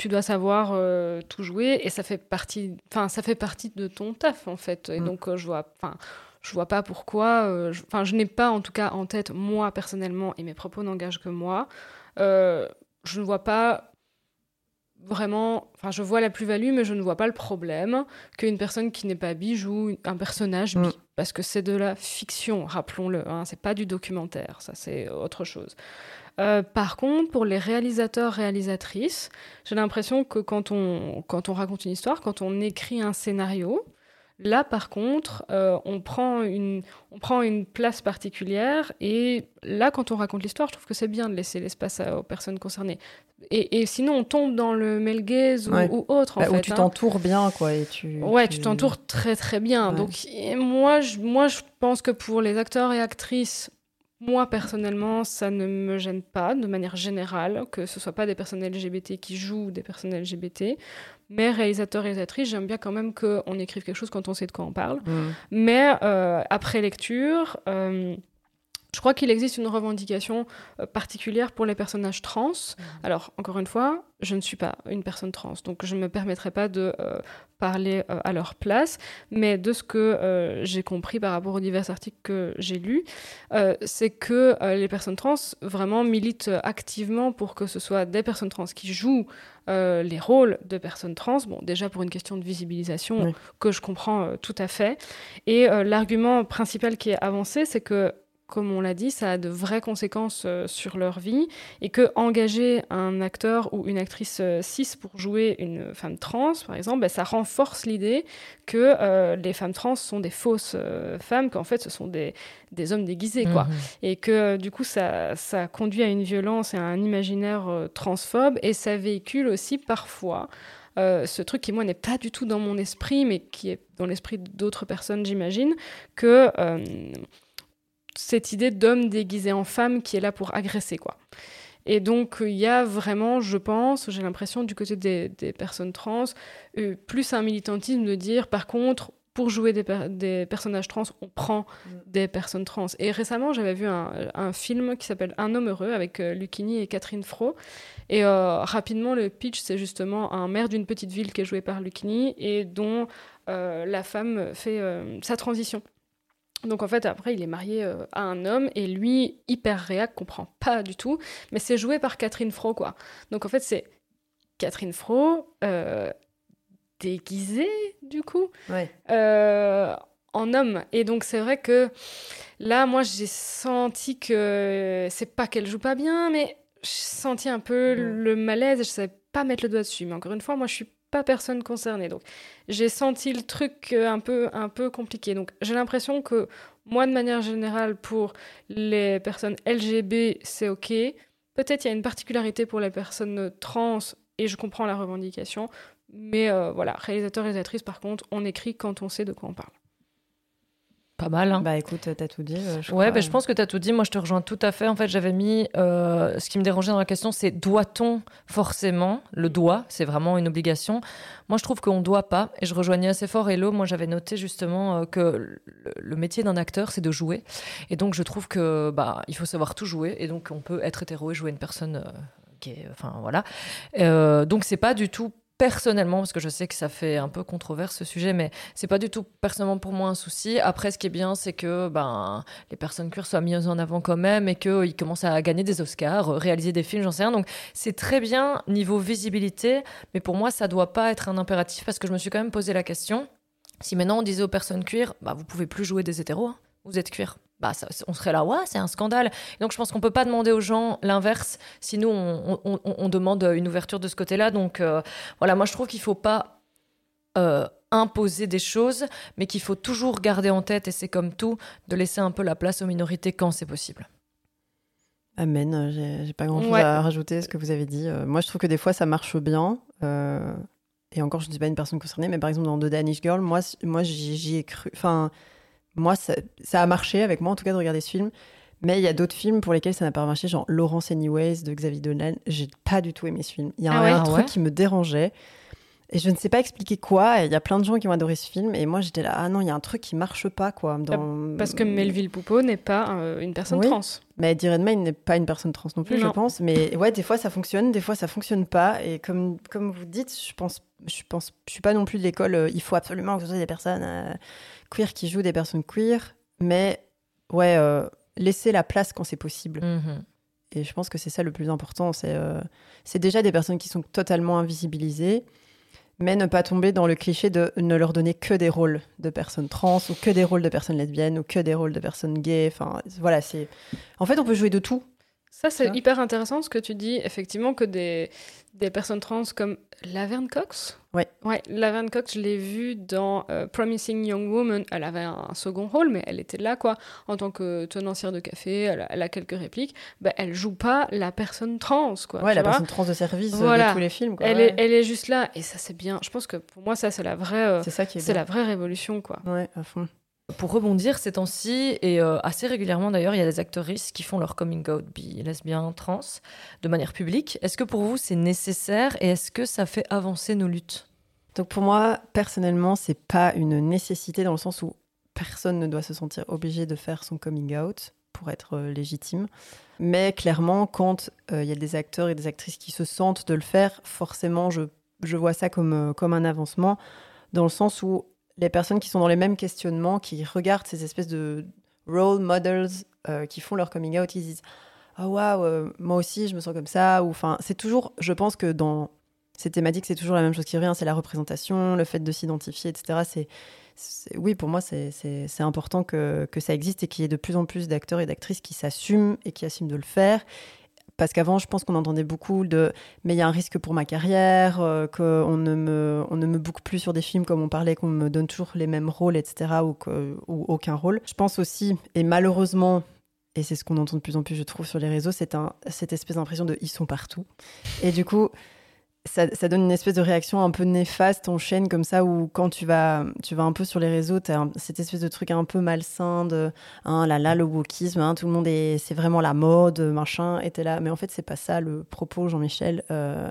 tu dois savoir euh, tout jouer et ça fait partie, enfin ça fait partie de ton taf en fait. Et mm. donc euh, je vois, enfin je vois pas pourquoi. Euh, enfin je, n'ai pas en tout cas en tête moi personnellement et mes propos n'engagent que moi. je ne vois pas vraiment, enfin, je vois la plus-value, mais je ne vois pas le problème qu'une personne qui n'est pas bi joue un personnage bi, mm. parce que c'est de la fiction, rappelons-le, hein, c'est pas du documentaire, ça c'est autre chose. Euh, par contre, pour les réalisateurs, réalisatrices, j'ai l'impression que quand on, quand on raconte une histoire, quand on écrit un scénario, Là, par contre, euh, on, prend une, on prend une place particulière et là, quand on raconte l'histoire, je trouve que c'est bien de laisser l'espace aux personnes concernées. Et, sinon, on tombe dans le male gaze ou, autre, en bah, fait. Où tu hein. t'entoures bien, quoi. Et tu, ouais, tu t'entoures très, très bien. Donc, moi je, moi, je pense que pour les acteurs et actrices, moi, personnellement, ça ne me gêne pas, de manière générale, que ce soit pas des personnes LGBT qui jouent des personnes LGBT. Mais réalisateur, réalisatrice, j'aime bien quand même qu'on écrive quelque chose quand on sait de quoi on parle. Mmh. Mais euh, après lecture, euh, je crois qu'il existe une revendication euh, particulière pour les personnages trans. Mmh. Alors, encore une fois, je ne suis pas une personne trans, donc je ne me permettrai pas de euh, parler euh, à leur place, mais de ce que j'ai compris par rapport aux divers articles que j'ai lus, c'est que les personnes trans vraiment militent activement pour que ce soit des personnes trans qui jouent les rôles de personnes trans, bon, déjà pour une question de visibilisation que je comprends tout à fait. Et l'argument principal qui est avancé, c'est que comme on l'a dit, ça a de vraies conséquences euh, sur leur vie et que engager un acteur ou une actrice euh, cis pour jouer une femme trans, par exemple, ben, ça renforce l'idée que euh, les femmes trans sont des fausses femmes, qu'en fait ce sont des, des hommes déguisés, quoi. Mhm. Et que du coup, ça, ça conduit à une violence et à un imaginaire transphobe et ça véhicule aussi parfois ce truc qui, moi, n'est pas du tout dans mon esprit, mais qui est dans l'esprit d'autres personnes, j'imagine, que cette idée d'homme déguisé en femme qui est là pour agresser, quoi. Et donc, il y a vraiment, je pense, j'ai l'impression du côté des, personnes trans, euh, plus un militantisme de dire, par contre, pour jouer des, personnages trans, on prend mm. des personnes trans. Et récemment, j'avais vu un, film qui s'appelle Un homme heureux avec euh, Lucini et Catherine Fro. Et euh, rapidement, le pitch, c'est justement un maire d'une petite ville qui est joué par Lucini et dont la femme fait sa transition. Donc en fait, après, il est marié euh, à un homme et lui, hyper réac, comprend pas du tout. Mais c'est joué par Catherine Fro, quoi. Donc en fait, c'est Catherine Fro euh, déguisée, du coup, euh, en homme. Et donc c'est vrai que là, moi, j'ai senti que c'est pas qu'elle joue pas bien, mais j'ai senti un peu le malaise et je savais pas mettre le doigt dessus. Mais encore une fois, moi, je suis pas personne concernée. Donc j'ai senti le truc euh, un peu, un peu compliqué. Donc j'ai l'impression que moi, de manière générale, pour les personnes LGB, c'est OK. Peut-être il y a une particularité pour les personnes trans et je comprends la revendication. Mais euh, voilà, réalisateur, réalisatrice, par contre, on écrit quand on sait de quoi on parle. Pas mal. Hein. Bah écoute, t'as tout dit. Euh, je ouais, bah, je pense que t'as tout dit. Moi, je te rejoins tout à fait. En fait, j'avais mis. Euh, ce qui me dérangeait dans la question, c'est doit-on forcément Le doit, c'est vraiment une obligation. Moi, je trouve qu'on doit pas. Et je rejoignais assez fort Hello. Moi, j'avais noté justement euh, que le, métier d'un acteur, c'est de jouer. Et donc, je trouve que bah, il faut savoir tout jouer. Et donc, on peut être hétéro et jouer une personne. qui est, enfin voilà. donc, c'est pas du tout personnellement, parce que je sais que ça fait un peu controverse ce sujet, mais c'est pas du tout personnellement pour moi un souci. Après, ce qui est bien, c'est que ben, les personnes queer soient mises en avant quand même et qu'ils commencent à gagner des Oscars, euh, réaliser des films, j'en sais rien. Donc c'est très bien niveau visibilité, mais pour moi, ça doit pas être un impératif parce que je me suis quand même posé la question. Si maintenant on disait aux personnes cuir, bah, vous pouvez plus jouer des hétéros, hein. vous êtes cuir bah, on serait là, ouais, c'est un scandale. donc je pense qu'on peut pas demander aux gens l'inverse, sinon on, on, demande une ouverture de ce côté-là. Donc euh, voilà, moi je trouve qu'il faut pas euh, imposer des choses, mais qu'il faut toujours garder en tête, et c'est comme tout, de laisser un peu la place aux minorités quand c'est possible. Amen, j'ai pas grand chose à rajouter à ce que vous avez dit. Euh, moi je trouve que des fois ça marche bien. et encore, je ne dis pas une personne concernée, mais par exemple dans The Danish Girl, moi, moi j'y ai cru. Enfin, moi, ça, ça a marché avec moi, en tout cas, de regarder ce film. Mais il y a d'autres films pour lesquels ça n'a pas marché, genre Laurence Anyways de Xavier Dolan. J'ai pas du tout aimé ce film. Il y a Ah un, ouais? Ah truc ouais? qui me dérangeait. Et je ne sais pas expliquer quoi. et Il y a plein de gens qui ont adoré ce film. Et moi, j'étais là, ah non, il y a un truc qui marche pas, quoi. Dans... Parce que Melville Poupeau n'est pas euh, une personne Oui. trans. Mais Eddie Redmayne n'est pas une personne trans non plus, je pense. Mais ouais, des fois ça fonctionne, des fois ça fonctionne pas. Et comme, comme vous dites, je pense, je pense, je suis pas non plus de l'école. euh, il faut absolument que ce soit des personnes euh, queer qui jouent des personnes queer. Mais ouais, euh, laisser la place quand c'est possible. Mhm. Et je pense que c'est ça le plus important. C'est euh, c'est déjà des personnes qui sont totalement invisibilisées, mais ne pas tomber dans le cliché de ne leur donner que des rôles de personnes trans ou que des rôles de personnes lesbiennes ou que des rôles de personnes gays. Enfin, voilà, c'est. En fait, on peut jouer de tout. Ça, c'est hyper intéressant ce que tu dis, effectivement, que des, des personnes trans comme Laverne Cox. Ouais. Ouais, Laverne Cox, je l'ai vue dans euh, Promising Young Woman. Elle avait un, second rôle, mais elle était là, quoi, en tant que tenancière de café. Elle a, elle a quelques répliques. Ben, elle joue pas la personne trans, quoi. ouais, la vois. personne trans de service euh, Voilà. de tous les films. Quoi. Elle, Ouais. est, elle est juste là, et ça, c'est bien. Je pense que pour moi, ça, c'est la vraie, euh, C'est ça qui est. c'est bien. la vraie révolution, quoi. Ouais, à fond. Pour rebondir, ces temps-ci, et euh, assez régulièrement d'ailleurs, il y a des actrices qui font leur coming out bi, lesbien, trans, de manière publique. Est-ce que pour vous c'est nécessaire et est-ce que ça fait avancer nos luttes? Donc pour moi, personnellement, c'est pas une nécessité dans le sens où personne ne doit se sentir obligé de faire son coming out pour être euh, légitime. Mais clairement, quand euh, il y a des acteurs et des actrices qui se sentent de le faire, forcément, je, je vois ça comme, comme un avancement, dans le sens où les personnes qui sont dans les mêmes questionnements, qui regardent ces espèces de role models euh, qui font leur coming out, ils disent Ah waouh, euh, moi aussi je me sens comme ça. Ou enfin, c'est toujours, je pense que dans ces thématiques, c'est toujours la même chose qui revient c'est la représentation, le fait de s'identifier, etc. C'est, c'est- oui, pour moi, c'est, c'est, c'est important que, que ça existe et qu'il y ait de plus en plus d'acteurs et d'actrices qui s'assument et qui assument de le faire. Parce qu'avant, je pense qu'on entendait beaucoup de mais il y a un risque pour ma carrière, euh, qu'on ne me, on ne me boucle plus sur des films comme on parlait, qu'on me donne toujours les mêmes rôles, etc. ou, ou aucun rôle. Je pense aussi, et malheureusement, et c'est ce qu'on entend de plus en plus, je trouve, sur les réseaux, c'est cette espèce d'impression de ils sont partout. Et du coup, ça, donne une espèce de réaction un peu néfaste en chaîne comme ça où quand tu vas tu vas un peu sur les réseaux tu as cette espèce de truc un peu malsain de hein, là là le wokisme hein, tout le monde est c'est vraiment la mode machin et t'es là. Mais en fait c'est pas ça le propos Jean-Michel. Euh,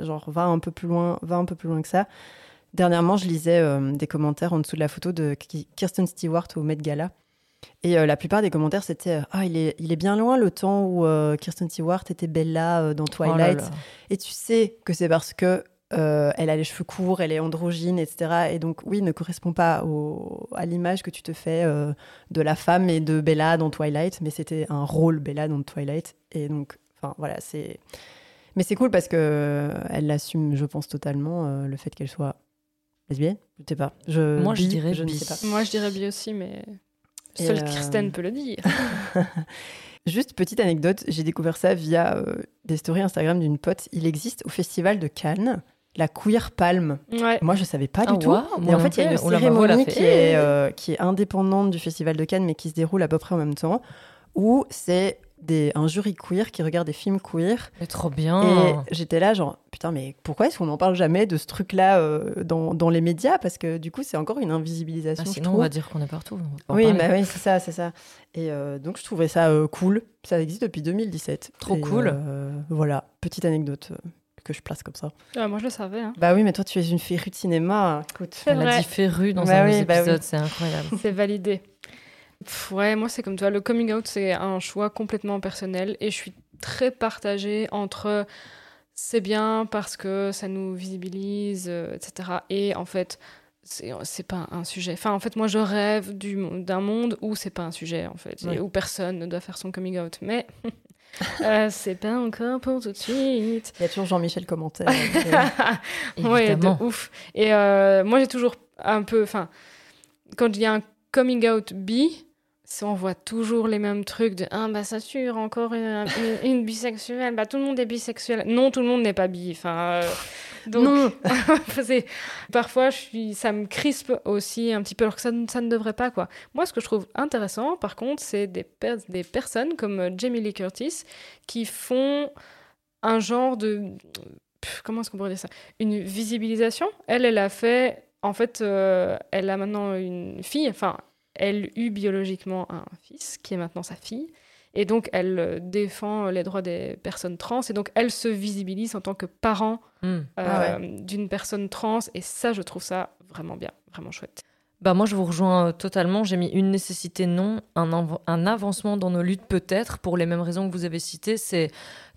genre va un peu plus loin va un peu plus loin que ça. Dernièrement je lisais euh, des commentaires en dessous de la photo de Ki- Kirsten Stewart au Met Gala et euh, la plupart des commentaires c'était euh, ah il est il est bien loin le temps où euh, Kirsten Stewart était Bella euh, dans Oh là Twilight là. et tu sais que c'est parce que euh, elle a les cheveux courts, elle est androgyne, etc. Et donc, oui, ne correspond pas au- à l'image que tu te fais euh, de la femme et de Bella dans Twilight, mais c'était un rôle Bella dans Twilight. Et donc, enfin, voilà, c'est. Mais c'est cool parce que euh, elle l'assume, je pense, totalement, euh, le fait qu'elle soit lesbienne. Je sais pas. Je, Moi, je bi, dirais je ne bi. sais pas. Moi, je dirais bien aussi, mais seule euh, Kirsten peut le dire. Juste petite anecdote, j'ai découvert ça via euh, des stories Instagram d'une pote. Il existe au festival de Cannes la queer palme. Ouais. Moi, je savais pas Ah, du tout. Et en fait, il y a une Oh cérémonie qui est, euh, qui est indépendante du Festival de Cannes, mais qui se déroule à peu près en même temps, où c'est des, un jury queer qui regarde des films queer. Mais trop bien. Et j'étais là, genre, putain, mais pourquoi est-ce qu'on n'en parle jamais de ce truc-là euh, dans, dans les médias? Parce que du coup, c'est encore une invisibilisation. Ah, je sinon, on va dire qu'on est partout. Oui, bah oui, c'est ça, c'est ça. Et euh, donc, je trouvais ça euh, cool. Ça existe depuis 2017. Trop Et, cool. euh, voilà, petite anecdote que je place comme ça. Ah, moi, je le savais. hein. Bah oui, mais toi, tu es une férue de cinéma. Écoute. On a dit féru dans Bah un oui, des bah oui. c'est incroyable. C'est validé. Pff, ouais, moi c'est comme toi. Le coming out, c'est un choix complètement personnel et je suis très partagée entre c'est bien parce que ça nous visibilise, euh, etc. Et en fait, c'est c'est pas un sujet. Enfin, en fait, moi je rêve du d'un monde où c'est pas un sujet, en fait, et où personne ne doit faire son coming out. Mais euh, c'est pas encore pour tout de suite. Il y a toujours Jean-Michel commentaire. euh, Ouais, de ouf. Et euh, moi, j'ai toujours un peu. Enfin, quand il y a un coming out bi, on voit toujours les mêmes trucs de Ah, bah, ça sûr, encore une, une- une bisexuelle. Bah, tout le monde est bisexuel. Non, tout le monde n'est pas bi. Enfin. euh, donc, non, parfois, je suis, ça me crispe aussi un petit peu, alors que ça, ne- ça ne devrait pas, quoi. Moi, ce que je trouve intéressant, par contre, c'est des, per- des personnes comme euh, Jamie Lee Curtis qui font un genre de... Comment est-ce qu'on pourrait dire ça? Une visibilisation. Elle, elle a fait... En fait, euh, elle a maintenant une fille, enfin, elle eut biologiquement un fils qui est maintenant sa fille. Et donc, elle euh, défend les droits des personnes trans. Et donc, elle se visibilise en tant que parent Hmm. euh, Ah d'une personne trans. Et ça, je trouve ça vraiment bien, vraiment chouette. Bah moi je vous rejoins euh, totalement. J'ai mis une nécessité non, un, un avancement dans nos luttes peut-être pour les mêmes raisons que vous avez citées. C'est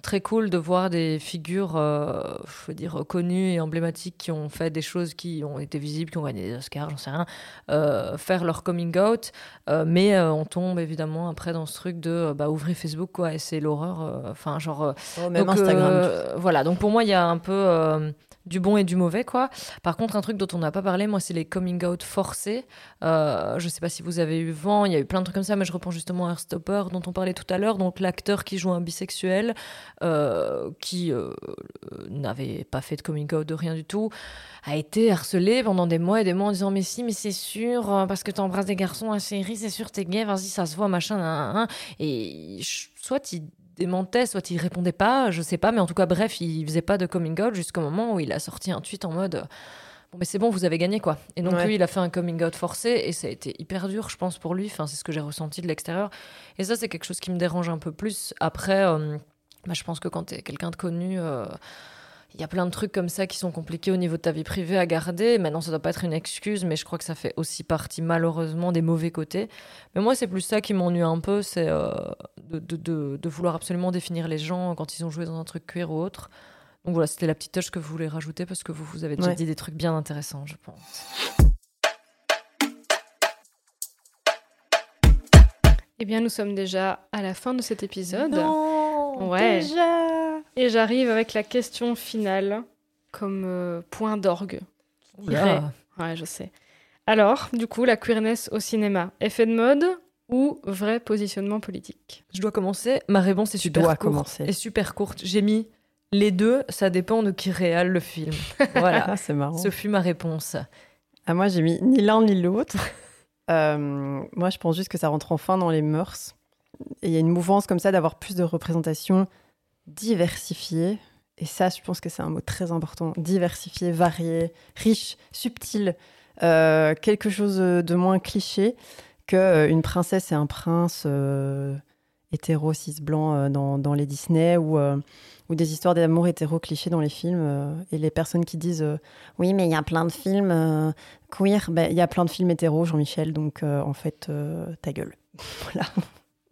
très cool de voir des figures, euh, je veux dire connues et emblématiques qui ont fait des choses qui ont été visibles, qui ont gagné des Oscars, j'en sais rien, euh, faire leur coming out. Euh, mais euh, on tombe évidemment après dans ce truc de bah ouvrez Facebook quoi et c'est l'horreur. Enfin genre Oh, même donc, Instagram. voilà, donc pour moi, il y a un peu du bon et du mauvais, quoi. Par contre, un truc dont on n'a pas parlé, moi, c'est les coming out forcés. Euh, je sais pas si vous avez eu vent, il y a eu plein de trucs comme ça, mais je reprends justement Heartstopper, dont on parlait tout à l'heure. Donc, l'acteur qui joue un bisexuel, euh, qui euh, n'avait pas fait de coming out de rien du tout, a été harcelé pendant des mois et des mois en disant Mais si, mais c'est sûr, euh, parce que tu embrasses des garçons à série, c'est sûr, t'es gay, vas-y, ça se voit, machin, nan, nan, nan. Et soit il démentait, soit il répondait pas, je sais pas, mais en tout cas, bref, il faisait pas de coming out jusqu'au moment où il a sorti un tweet en mode Bon, mais c'est bon, vous avez gagné quoi. Et donc, Ouais. lui, il a fait un coming out forcé et ça a été hyper dur, je pense, pour lui. Enfin, c'est ce que j'ai ressenti de l'extérieur. Et ça, c'est quelque chose qui me dérange un peu plus. Après, euh, bah, je pense que quand t'es quelqu'un de connu. euh, il y a plein de trucs comme ça qui sont compliqués au niveau de ta vie privée à garder. Maintenant, ça doit pas être une excuse, mais je crois que ça fait aussi partie, malheureusement, des mauvais côtés. Mais moi, c'est plus ça qui m'ennuie un peu, c'est euh, de, de- de- de vouloir absolument définir les gens quand ils ont joué dans un truc queer ou autre. Donc voilà, c'était la petite touche que vous voulez rajouter parce que vous, vous avez déjà Ouais. dit des trucs bien intéressants, je pense. Eh bien, nous sommes déjà à la fin de cet épisode. Non, Ouais. déjà. Et j'arrive avec la question finale comme euh, point d'orgue. Ouais, je sais. Alors, du coup, la queerness au cinéma, effet de mode ou vrai positionnement politique? Je dois commencer. Ma réponse est super dois courte. commencer. Est super courte. J'ai mis les deux, ça dépend de qui réale le film. voilà. Ah, c'est marrant. Ce fut ma réponse. Ah, moi, j'ai mis ni l'un ni l'autre. Euh, moi, je pense juste que ça rentre enfin dans les mœurs. Et il y a une mouvance comme ça d'avoir plus de représentation diversifiée. Et ça, je pense que c'est un mot très important. Diversifié, varié, riche, subtil. Euh, quelque chose de moins cliché que euh, princesse et un prince euh, hétéro, cis, blanc dans, les Disney ou, ou des histoires d'amour hétéro clichés dans les films. et les personnes qui disent oui, mais il y a plein de films queer. Ben, Il y a plein de films hétéros, Jean-Michel, donc en fait, ta gueule. voilà.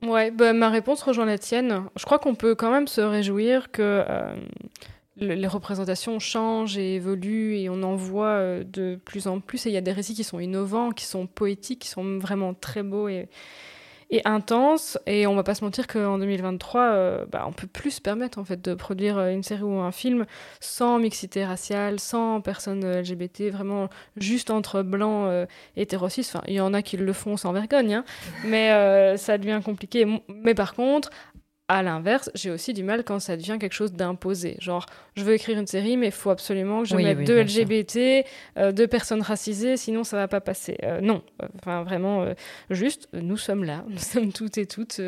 Ouais, bah, ma réponse rejoint la tienne. Je crois qu'on peut quand même se réjouir que euh, le- les représentations changent et évoluent et on en voit euh, de plus en plus. Et il y a des récits qui sont innovants, qui sont poétiques, qui sont vraiment très beaux et, et intenses. Et on va pas se mentir qu'en 2023, euh, bah, on peut plus se permettre en fait de produire euh, une série ou un film sans mixité raciale, sans personnes euh, LGBT, vraiment juste entre blancs euh, hétérocis. Enfin, il y en a qui le font sans vergogne, hein mais ça devient compliqué. Mais par contre, à l'inverse, j'ai aussi du mal quand ça devient quelque chose d'imposé. Genre, je veux écrire une série, mais il faut absolument que je Oui, mette oui, deux. LGBT, euh, deux personnes racisées, sinon ça va pas passer. Euh, non, enfin vraiment, euh, juste, nous sommes là, nous sommes toutes et toutes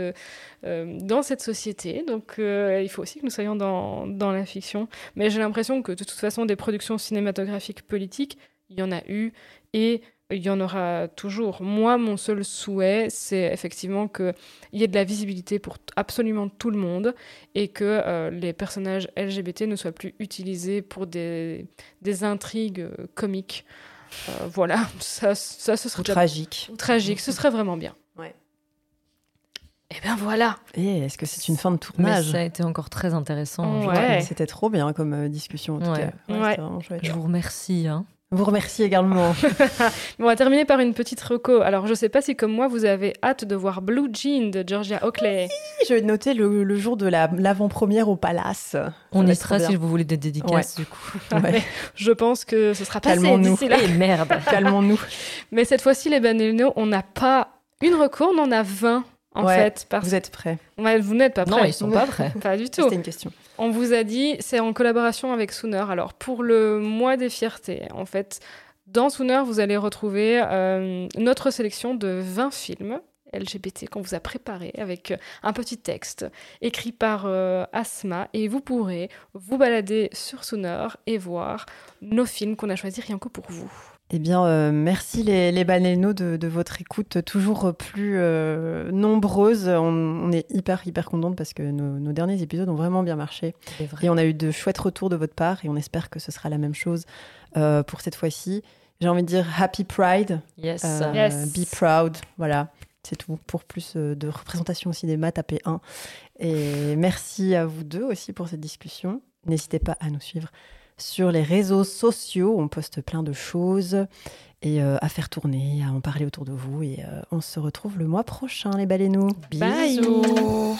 dans cette société, donc il faut aussi que nous soyons dans, dans la fiction. Mais j'ai l'impression que de toute façon, des productions cinématographiques politiques, il y en a eu, et il y en aura toujours. Moi, mon seul souhait, c'est effectivement qu'il y ait de la visibilité pour absolument tout le monde et que euh, les personnages LGBT ne soient plus utilisés pour des, des intrigues euh, comiques. Euh, voilà, ça, ça ce serait Ou déjà- tragique. ou tragique, ce serait vraiment bien. Ouais. Et bien voilà. Et est-ce que c'est une fin de Mais tournage ça a été encore très intéressant. Ouais. C'était trop bien comme discussion en tout Ouais. cas. Ouais. Je vous remercie. hein. Vous remercie également. On va terminer par une petite reco. Alors, je sais pas si, comme moi, vous avez hâte de voir Blue Jean de Georgia Oakley. Je vais noter le, le jour de la- l'avant-première au Palace. On y sera si vous voulez des dédicaces du coup. Ouais. Je pense que ce sera passé Calmons-nous. d'ici là. Et merde. Calmons-nous. Mais cette fois-ci, les Banelino, on n'a pas une reco, on en a 20 en Ouais, fait. Parce... Vous êtes prêts Ouais, vous n'êtes pas Non, prêts. ils sont pas prêts. Pas du tout. C'était une question. On vous a dit, c'est en collaboration avec Sooner. Alors, pour le mois des fiertés, en fait, dans Sooner, vous allez retrouver euh, notre sélection de 20 films LGBT qu'on vous a préparé avec un petit texte écrit par Asma et vous pourrez vous balader sur Sonor et voir nos films qu'on a choisis rien que pour vous. Eh bien, euh, merci les, les de, votre écoute toujours plus euh, nombreuse. On, est hyper, hyper contente parce que nos, derniers épisodes ont vraiment bien marché. Et on a eu de chouettes retours de votre part et on espère que ce sera la même chose euh, pour cette fois-ci. J'ai envie de dire Happy Pride. Yes. yes. Be proud. Voilà. C'est tout. Pour plus de représentation au cinéma, tapez 1. Et merci à vous deux aussi pour cette discussion. N'hésitez pas à nous suivre sur les réseaux sociaux. On poste plein de choses et euh, à faire tourner, à en parler autour de vous. Et euh, on se retrouve le mois prochain, les baleineaux. Bisous.